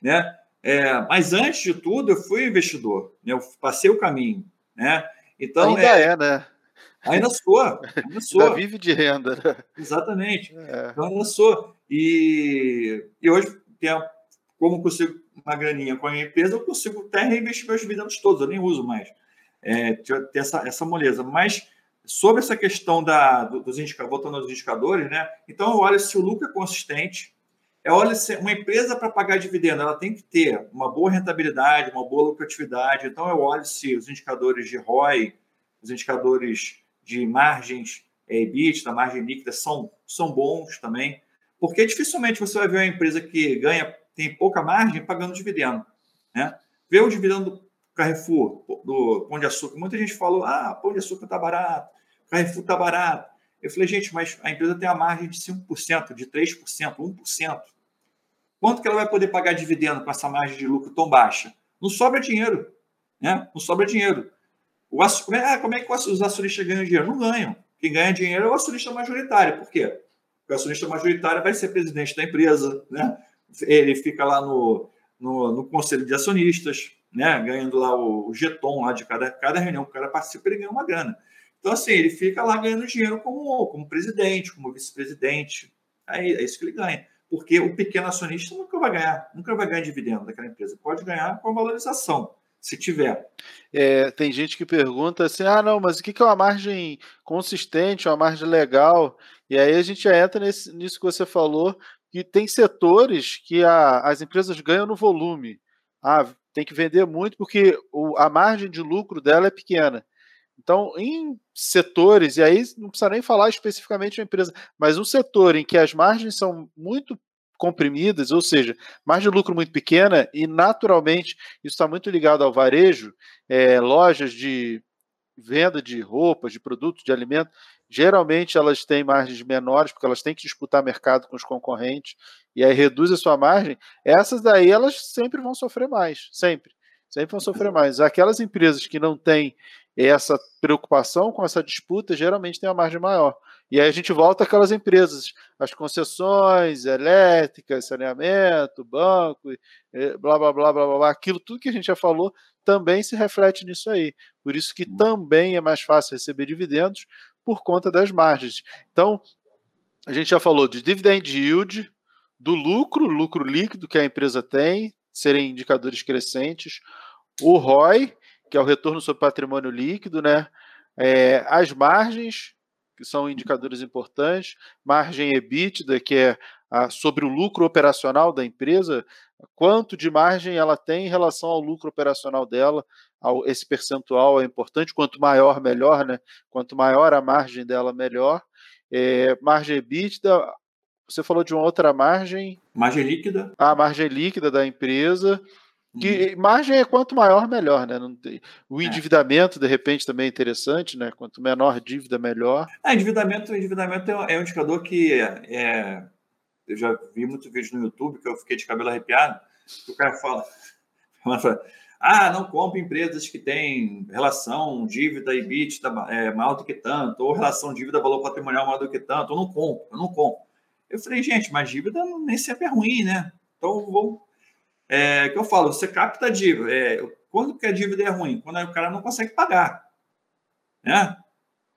[SPEAKER 6] né? É, mas antes de tudo, eu fui investidor, né? eu passei o caminho, né?
[SPEAKER 5] Então ainda é, é né?
[SPEAKER 6] Ainda sou, ainda sou.
[SPEAKER 5] Ainda vive de renda, né?
[SPEAKER 6] Exatamente. É. Então, ainda sou. E, e hoje, tenho, como consigo uma graninha com a minha empresa, eu consigo até reinvestir meus dividendos todos, eu nem uso mais. É, ter essa, essa moleza. Mas sobre essa questão da, dos indicadores, voltando aos indicadores, né? Então, eu olho se o lucro é consistente, é olha se uma empresa para pagar dividendo, ela tem que ter uma boa rentabilidade, uma boa lucratividade. Então, eu olho se os indicadores de ROI, os indicadores de margens é, EBITDA, margem líquida, são, são bons também, porque dificilmente você vai ver uma empresa que ganha, tem pouca margem pagando dividendo. Né? Vê o dividendo do Carrefour, do Pão de Açúcar. Muita gente falou, ah, Pão de Açúcar está barato, Carrefour está barato. Eu falei, gente, mas a empresa tem a margem de 5%, de 3%, 1%. Quanto que ela vai poder pagar dividendo com essa margem de lucro tão baixa? Não sobra dinheiro. Né? Não sobra dinheiro. O, como, é, ah, como é que os acionistas ganham dinheiro? Não ganham. Quem ganha dinheiro é o acionista majoritário. Por quê? Porque o acionista majoritário vai ser presidente da empresa, né? ele fica lá no, no, no conselho de acionistas, né? ganhando lá o, o jeton lá de cada, cada reunião que o cara participa, ele ganha uma grana. Então, assim, ele fica lá ganhando dinheiro como, como presidente, como vice-presidente. Aí é isso que ele ganha. Porque o pequeno acionista nunca vai ganhar, nunca vai ganhar dividendo daquela empresa. Pode ganhar com a valorização se tiver.
[SPEAKER 5] É, tem gente que pergunta assim: ah, não, mas o que é uma margem consistente, uma margem legal? E aí a gente já entra nesse, nisso que você falou, que tem setores que a, as empresas ganham no volume. Ah, tem que vender muito porque o, a margem de lucro dela é pequena. Então, em setores, e aí não precisa nem falar especificamente de uma empresa, mas um setor em que as margens são muito comprimidas, ou seja, margem de lucro muito pequena e naturalmente isso está muito ligado ao varejo, é, lojas de venda de roupas, de produtos, de alimento, geralmente elas têm margens menores porque elas têm que disputar mercado com os concorrentes e aí reduz a sua margem. Essas daí elas sempre vão sofrer mais, sempre, sempre vão sofrer mais. Aquelas empresas que não têm essa preocupação com essa disputa geralmente têm a margem maior. E aí a gente volta àquelas empresas, as concessões elétricas, saneamento, banco, blá, blá, blá, blá, blá, aquilo tudo que a gente já falou também se reflete nisso aí. Por isso que também é mais fácil receber dividendos por conta das margens. Então, a gente já falou de dividend yield, do lucro, lucro líquido que a empresa tem, serem indicadores crescentes, o ROI, que é o retorno sobre patrimônio líquido, né? É, as margens, que são indicadores importantes, margem EBITDA, que é a, sobre o lucro operacional da empresa, quanto de margem ela tem em relação ao lucro operacional dela, ao, esse percentual é importante, quanto maior, melhor, né? Quanto maior a margem dela, melhor. É, margem EBITDA, você falou de uma outra margem.
[SPEAKER 6] Margem líquida.
[SPEAKER 5] A margem líquida da empresa. Que uhum. margem é quanto maior, melhor, né? Tem... O é. endividamento, é. de repente, também é interessante, né? Quanto menor dívida, melhor.
[SPEAKER 6] É, endividamento, endividamento é um indicador que é, é, eu já vi muito vídeo no YouTube que eu fiquei de cabelo arrepiado. Que o cara fala, fala ah, não compre empresas que têm relação dívida e bit é, maior do que tanto, ou relação dívida valor patrimonial maior do que tanto, eu não compro, eu não compro. Eu falei, gente, mas dívida nem sempre é ruim, né? Então, vou... É, que eu falo, você capta a dívida. É, quando que a dívida é ruim? Quando o cara não consegue pagar. Né?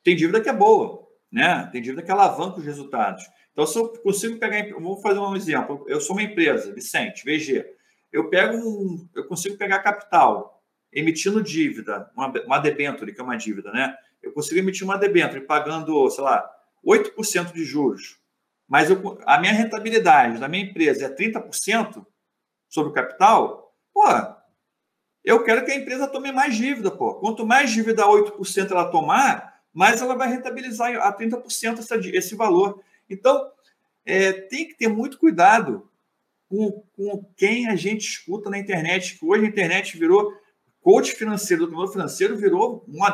[SPEAKER 6] Tem dívida que é boa, né? Tem dívida que alavanca os resultados. Então, se eu consigo pegar... Vou fazer um exemplo. Eu sou uma empresa, Vicente, VG eu pego um, eu consigo pegar capital emitindo dívida, uma, uma debenture, que é uma dívida, né? Eu consigo emitir uma debenture pagando, sei lá, 8% de juros, mas eu, a minha rentabilidade da minha empresa é 30% sobre o capital, pô, eu quero que a empresa tome mais dívida, pô. Quanto mais dívida 8% ela tomar, mais ela vai rentabilizar a 30% essa, esse valor. Então, é, tem que ter muito cuidado com, com quem a gente escuta na internet, que hoje a internet virou coach financeiro, educador financeiro virou uma,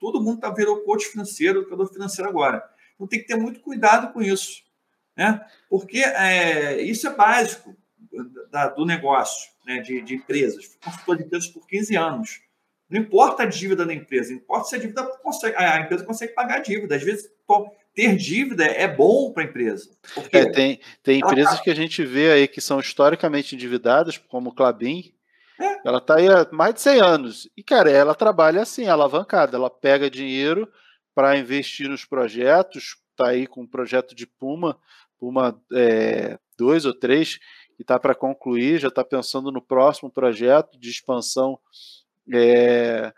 [SPEAKER 6] todo mundo tá, virou coach financeiro, educador financeiro agora. Então tem que ter muito cuidado com isso, né? Porque é, isso é básico da, do negócio, né? De, de empresas. Fui consultor de empresas por 15 anos. Não importa a dívida da empresa, importa se a dívida consegue, a empresa consegue pagar a dívida. Às vezes ter dívida é bom para a empresa.
[SPEAKER 5] É, tem tem empresas tá... que a gente vê aí que são historicamente endividadas, como o Clabin. É. Ela está aí há mais de 100 anos. E, cara, ela trabalha assim, alavancada. Ela pega dinheiro para investir nos projetos. Está aí com o um projeto de Puma, Puma é, dois ou três, que está para concluir. Já está pensando no próximo projeto de expansão. É,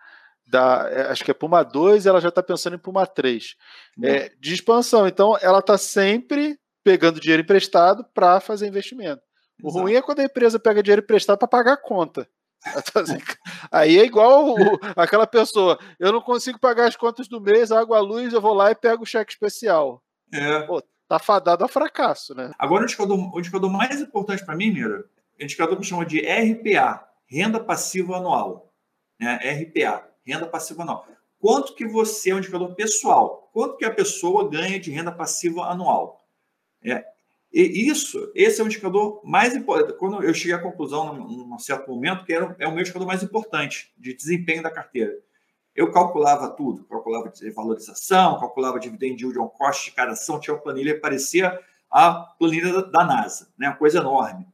[SPEAKER 5] da, é, acho que é Puma 2, ela já está pensando em Puma 3, é, de expansão. Então, ela está sempre pegando dinheiro emprestado para fazer investimento. O Exato. ruim é quando a empresa pega dinheiro emprestado para pagar a conta. Aí é igual o, aquela pessoa, eu não consigo pagar as contas do mês, água, luz, eu vou lá e pego o cheque especial. É. Pô, tá fadado a fracasso, né?
[SPEAKER 6] Agora, o indicador, o indicador mais importante para mim, Mira, é o indicador que chama de RPA, Renda Passiva Anual. Né? RPA renda passiva anual. Quanto que você é um indicador pessoal? Quanto que a pessoa ganha de renda passiva anual? É, e isso, esse é o indicador mais importante. Quando eu cheguei à conclusão, num, certo momento, que era, é o meu indicador mais importante de desempenho da carteira. Eu calculava tudo, calculava valorização, calculava dividend yield on cost de cada ação, tinha uma planilha, parecia a planilha da, NASA, né? uma coisa enorme.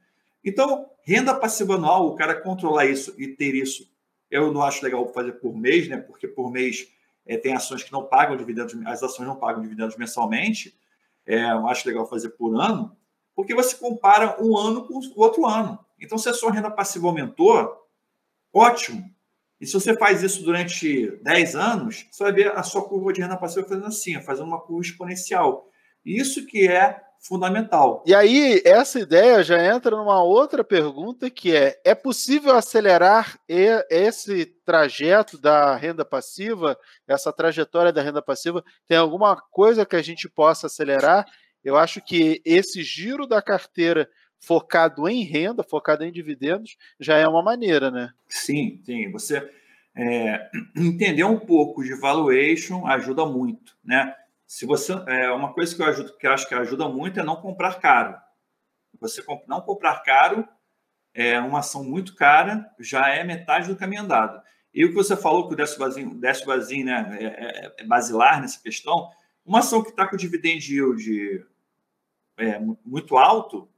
[SPEAKER 6] Então, renda passiva anual, o cara controlar isso e ter isso eu não acho legal fazer por mês, né? Porque por mês é, tem ações que não pagam dividendos, as ações não pagam dividendos mensalmente. É, eu acho legal fazer por ano, porque você compara um ano com o outro ano. Então, se a sua renda passiva aumentou, ótimo. E se você faz isso durante 10 anos, você vai ver a sua curva de renda passiva fazendo assim, fazendo uma curva exponencial. Isso que é fundamental.
[SPEAKER 5] E aí, essa ideia já entra numa outra pergunta que é: é possível acelerar esse trajeto da renda passiva, essa trajetória da renda passiva? Tem alguma coisa que a gente possa acelerar? Eu acho que esse giro da carteira focado em renda, focado em dividendos, já é uma maneira, né?
[SPEAKER 6] Sim, sim. Você é, entender um pouco de valuation ajuda muito, né? Se você é uma coisa que eu, ajudo, que eu acho que ajuda muito é não comprar caro. Você não comprar caro é uma ação muito cara, já é metade do caminho andado. E o que você falou que o Décio Bazin né, é, é, é, basilar nessa questão, uma ação que está com dividend yield é, muito alto,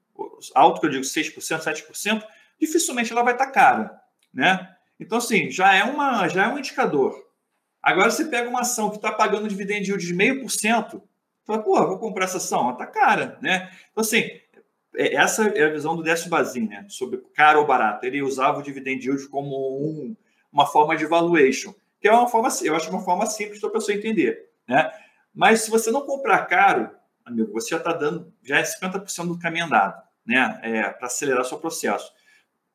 [SPEAKER 6] alto que eu digo 6%, 7%, dificilmente ela vai estar cara. Né? Então, assim, já é, uma, já é um indicador. Agora você pega uma ação que está pagando dividend yield de meio por cento, fala, pô, vou comprar essa ação, ela está cara, né? Então, assim, é, essa é a visão do Décio Bazin, né? Sobre caro ou barato. Ele usava o dividend yield como um, uma forma de valuation, que é uma forma, eu acho uma forma simples para a pessoa entender, né? Mas se você não comprar caro, amigo, você já está dando, já é 50% do caminho andado, né? É, para acelerar seu processo.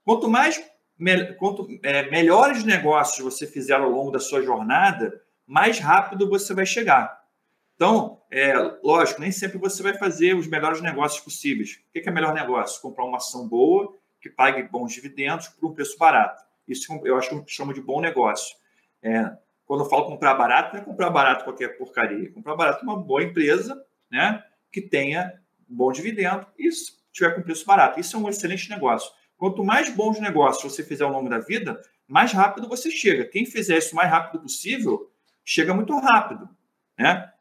[SPEAKER 6] Quanto mais me, quanto é, melhores negócios você fizer ao longo da sua jornada, mais rápido você vai chegar. Então, é, lógico, nem sempre você vai fazer os melhores negócios possíveis. O que é melhor negócio? Comprar uma ação boa, que pague bons dividendos por um preço barato. Isso eu acho que eu chamo de bom negócio. É, quando eu falo comprar barato, não é comprar barato qualquer porcaria. É comprar barato uma boa empresa né, que tenha bom dividendo e tiver com preço barato. Isso é um excelente negócio. Quanto mais bons negócios você fizer ao longo da vida, mais rápido você chega. Quem fizer isso o mais rápido possível, chega muito rápido. Né?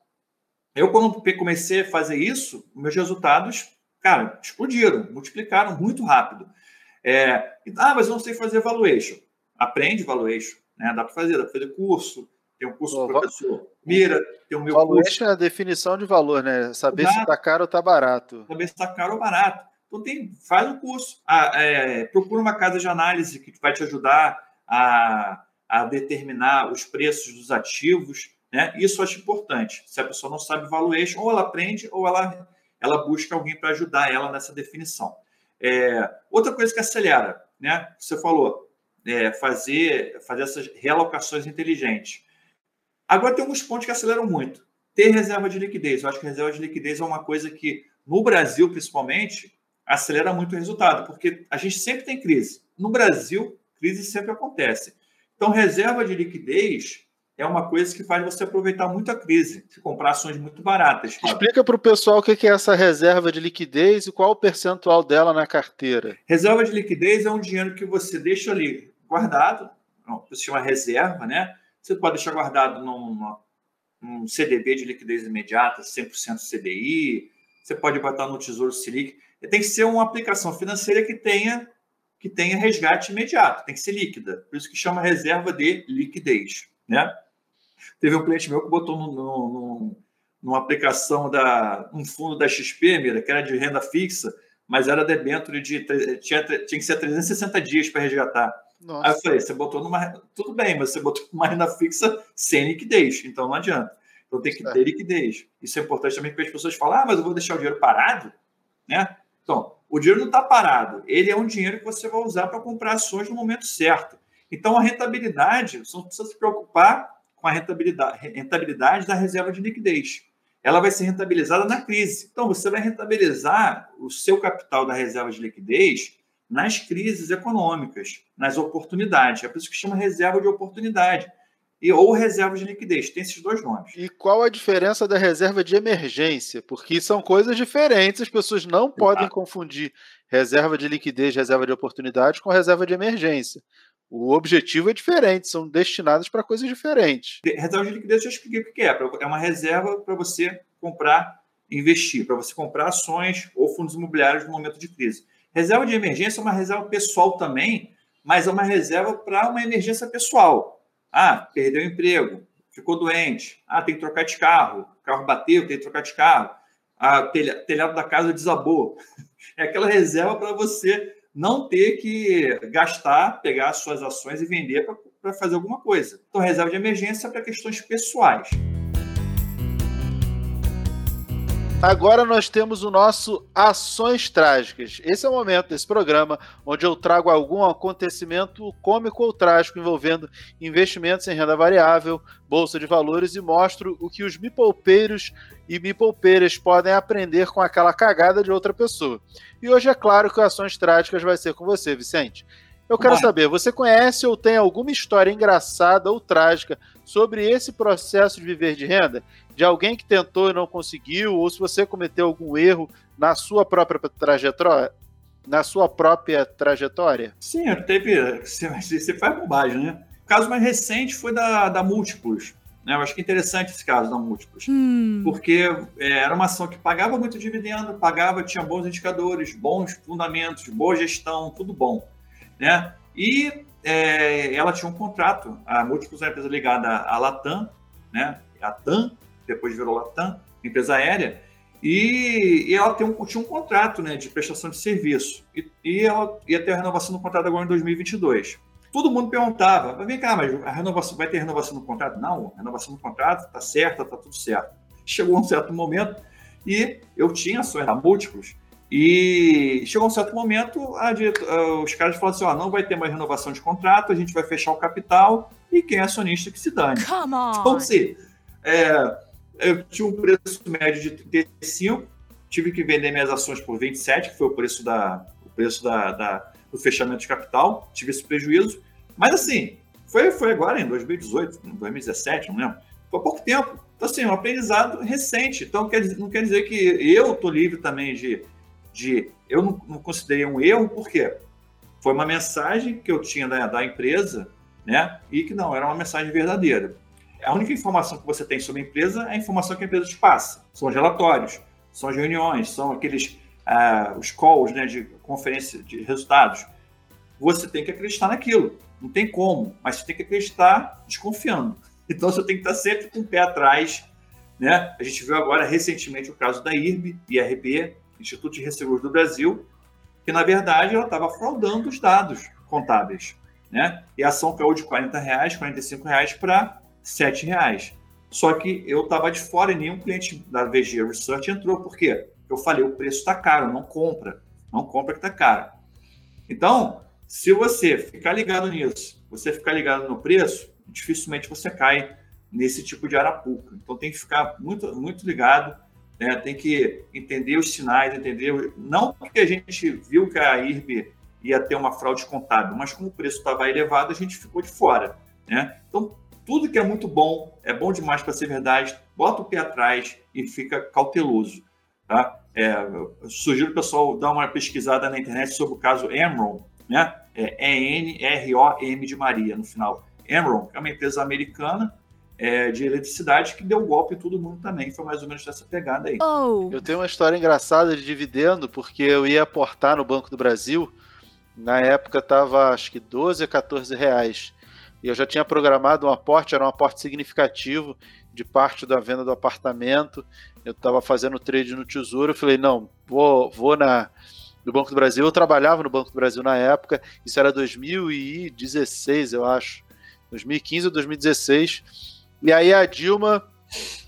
[SPEAKER 6] Eu, quando comecei a fazer isso, meus resultados, cara, explodiram, multiplicaram muito rápido. É, ah, mas eu não sei fazer valuation. Aprende valuation. Né? Dá para fazer, dá para fazer curso, tem um curso do professor Mira, tem o meu
[SPEAKER 5] valuation curso. é a definição de valor, né? Saber Exato. se está caro ou está barato.
[SPEAKER 6] Saber se está caro ou barato. Então tem, faz um curso, ah, é, procura uma casa de análise que vai te ajudar a, a determinar os preços dos ativos, né? Isso eu acho importante. Se a pessoa não sabe valuation, ou ela aprende ou ela, ela busca alguém para ajudar ela nessa definição. É, outra coisa que acelera, né? Você falou, é, fazer, fazer essas realocações inteligentes. Agora tem alguns pontos que aceleram muito. Ter reserva de liquidez. Eu acho que reserva de liquidez é uma coisa que, no Brasil, principalmente, acelera muito o resultado, porque a gente sempre tem crise. No Brasil, crise sempre acontece. Então, reserva de liquidez é uma coisa que faz você aproveitar muito a crise, se comprar ações muito baratas.
[SPEAKER 5] Explica para o pessoal o que é essa reserva de liquidez e qual o percentual dela na carteira.
[SPEAKER 6] Reserva de liquidez é um dinheiro que você deixa ali guardado, se chama reserva, né? Você pode deixar guardado num, num CDB de liquidez imediata, 100% CDI, você pode botar no Tesouro Selic. Tem que ser uma aplicação financeira que tenha que tenha resgate imediato, tem que ser líquida. Por isso que chama reserva de liquidez, né? Teve um cliente meu que botou no, no, no, numa aplicação da um fundo da XP, mira, que era de renda fixa, mas era debênture de tinha, tinha que ser 360 dias para resgatar. Nossa. Aí eu falei, você botou numa. Tudo bem, mas você botou numa renda fixa sem liquidez, então não adianta. Então tem que ter liquidez. Isso é importante também porque as pessoas falam, ah, mas eu vou deixar o dinheiro parado, né? Então, o dinheiro não está parado, ele é um dinheiro que você vai usar para comprar ações no momento certo. Então, a rentabilidade, você não precisa se preocupar com a rentabilidade, rentabilidade da reserva de liquidez. Ela vai ser rentabilizada na crise. Então, você vai rentabilizar o seu capital da reserva de liquidez nas crises econômicas, nas oportunidades. É por isso que chama reserva de oportunidade. E, ou reserva de liquidez, tem esses dois nomes.
[SPEAKER 5] E qual a diferença da reserva de emergência? Porque são coisas diferentes, as pessoas não podem confundir reserva de liquidez, reserva de oportunidade com reserva de emergência. O objetivo é diferente, são destinadas para coisas diferentes.
[SPEAKER 6] Reserva de liquidez, eu expliquei o que é. É uma reserva para você comprar, investir, para você comprar ações ou fundos imobiliários no momento de crise. Reserva de emergência é uma reserva pessoal também, mas é uma reserva para uma emergência pessoal. Ah, perdeu o emprego, ficou doente, ah, tem que trocar de carro, o carro bateu, tem que trocar de carro, ah, telhado da casa desabou. É aquela reserva para você não ter que gastar, pegar as suas ações e vender para fazer alguma coisa. Então, reserva de emergência é para questões pessoais.
[SPEAKER 5] Agora nós temos o nosso Ações Trágicas. Esse é o momento desse programa onde eu trago algum acontecimento cômico ou trágico envolvendo investimentos em renda variável, bolsa de valores e mostro o que os mipolpeiros e mipolpeiras podem aprender com aquela cagada de outra pessoa. E hoje é claro que o Ações Trágicas vai ser com você, Vicente. Eu quero saber, você conhece ou tem alguma história engraçada ou trágica sobre esse processo de viver de renda? De alguém que tentou e não conseguiu, ou se você cometeu algum erro na sua própria trajetória? Na sua própria trajetória?
[SPEAKER 6] Sim, teve. Você faz bobagem, né? O caso mais recente foi da, da Múltiplos. Né? Eu acho que é interessante esse caso da Múltiplos. Hum. Porque é, era uma ação que pagava muito dividendo, pagava, tinha bons indicadores, bons fundamentos, boa gestão, tudo bom né? E é, ela tinha um contrato, a Múltiplos é uma empresa ligada à Latam, né? A TAM, depois virou Latam, empresa aérea, e, e ela um, tinha um contrato né, de prestação de serviço. E, e, ela ia ter a renovação do contrato agora em 2022. Todo mundo perguntava, vem cá, mas a renovação, vai ter renovação do contrato? Não, a renovação do contrato está certa, está tudo certo. Chegou um certo momento e eu tinha ações da Múltiplos e chegou um certo momento, a, a, os caras falaram assim: ó, não vai ter mais renovação de contrato, a gente vai fechar o capital e quem é acionista que se dane. Então, se é, eu tinha um preço médio de 35, tive que vender minhas ações por 27, que foi o preço da, o preço da, da, do fechamento de capital, tive esse prejuízo. Mas assim, foi, foi agora em 2018, 2017, não lembro. Foi pouco tempo. Então, assim, um aprendizado recente. Então, quer, não quer dizer que eu estou livre também de. de eu não, não, considerei um erro, por quê? Foi uma mensagem que eu tinha da, da empresa, né? E que não, era uma mensagem verdadeira. A única informação que você tem sobre a empresa é a informação que a empresa te passa. São os relatórios, são as reuniões, são aqueles uh, os calls né, de conferência de resultados. Você tem que acreditar naquilo. Não tem como, mas você tem que acreditar desconfiando. Então você tem que estar sempre com o pé atrás. Né? A gente viu agora recentemente o caso da IRB, IRB, Instituto de Resseguros do Brasil, que na verdade ela estava fraudando os dados contábeis. Né? E a ação caiu de 40 reais, 45 reais para 7 reais. Só que eu estava de fora e nenhum cliente da VG Research entrou. Por quê? Eu falei, o preço está caro, não compra. Não compra que está caro. Então, se você ficar ligado nisso, você ficar ligado no preço, dificilmente você cai nesse tipo de arapuca. Então tem que ficar muito, muito ligado, né? tem que entender os sinais, entender. Não porque a gente viu que a IRB ia ter uma fraude contábil, mas como o preço estava elevado, a gente ficou de fora. Né? Então, tudo que é muito bom, é bom demais para ser verdade, bota o pé atrás e fica cauteloso. Tá? É, sugiro o pessoal dar uma pesquisada na internet sobre o caso Enron, né? É E-N-R-O-M de Maria no final. Enron, que é uma empresa americana é, de eletricidade que deu golpe em todo mundo também. Foi mais ou menos dessa pegada aí.
[SPEAKER 5] Oh. Eu tenho uma história engraçada de dividendo, porque eu ia aportar no Banco do Brasil. Na época estava acho que 12 a 14 reais. E eu já tinha programado um aporte, era um aporte significativo de parte da venda do apartamento. Eu estava fazendo trade no Tesouro. Eu falei, não, vou, vou na, no Banco do Brasil. Eu trabalhava no Banco do Brasil na época. Isso era 2016, eu acho. 2015 ou 2016. E aí a Dilma,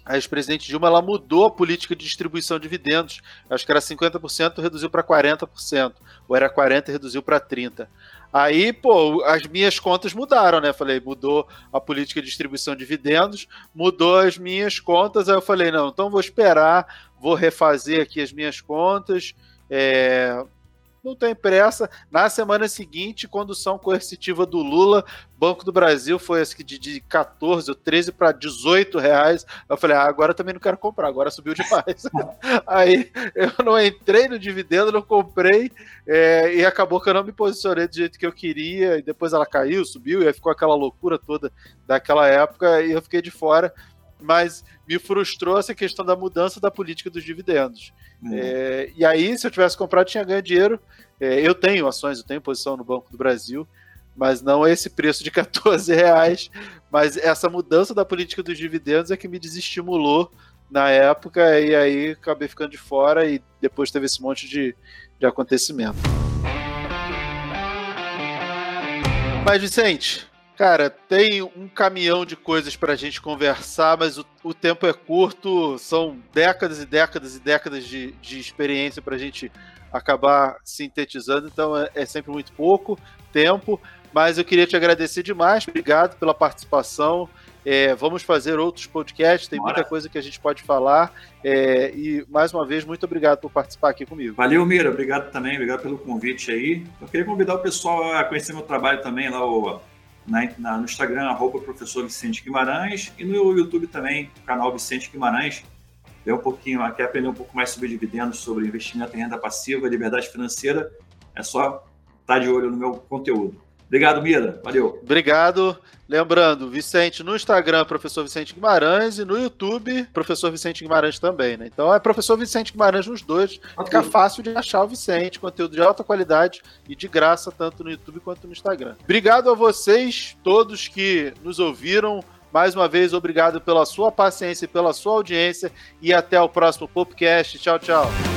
[SPEAKER 5] a ex-presidente Dilma, ela mudou a política de distribuição de dividendos. Acho que era 50%, reduziu para 40%. Ou era 40% e reduziu para 30%. Aí, pô, as minhas contas mudaram, né? Falei, mudou a política de distribuição de dividendos, mudou as minhas contas. Aí eu falei, não, então vou esperar, vou refazer aqui as minhas contas. É, não tem pressa. Na semana seguinte, condução coercitiva do Lula, Banco do Brasil foi acho que de, de 14 ou 13 para 18 reais. Eu falei, ah, agora também não quero comprar, agora subiu demais. Aí eu não entrei no dividendo, não comprei, é, e acabou que eu não me posicionei do jeito que eu queria, e depois ela caiu, subiu, e aí ficou aquela loucura toda daquela época, e eu fiquei de fora mas me frustrou essa questão da mudança da política dos dividendos. Uhum. É, e aí, se eu tivesse comprado, tinha ganho dinheiro. É, eu tenho ações, eu tenho posição no Banco do Brasil, mas não esse preço de 14 reais. Mas essa mudança da política dos dividendos é que me desestimulou na época, e aí acabei ficando de fora e depois teve esse monte de, de acontecimento. Mas, Vicente, Cara, tem um caminhão de coisas para a gente conversar, mas o, o, tempo é curto, são décadas e décadas e décadas de, de experiência para a gente acabar sintetizando, então é, é, sempre muito pouco tempo. Mas eu queria te agradecer demais, obrigado pela participação. É, vamos fazer outros podcasts, tem Bora. muita coisa que a gente pode falar. É, e mais uma vez, muito obrigado por participar aqui comigo.
[SPEAKER 6] Valeu, Mira, obrigado também, obrigado pelo convite aí. Eu queria convidar o pessoal a conhecer meu trabalho também lá, o na, na, no Instagram, arroba professor Vicente Guimarães, e no YouTube também, canal Vicente Guimarães. Ver um pouquinho, quer aprender um pouco mais sobre dividendos, sobre investimento em renda passiva, liberdade financeira, é só estar tá de olho no meu conteúdo. Obrigado, Mira. Valeu.
[SPEAKER 5] Obrigado. Lembrando, Vicente no Instagram, professor Vicente Guimarães, e no YouTube, professor Vicente Guimarães também, né? Então é professor Vicente Guimarães nos dois. Okay. Fica fácil de achar o Vicente, conteúdo de alta qualidade e de graça, tanto no YouTube quanto no Instagram. Obrigado a vocês, todos que nos ouviram. Mais uma vez, obrigado pela sua paciência e pela sua audiência. E até o próximo podcast. Tchau, tchau.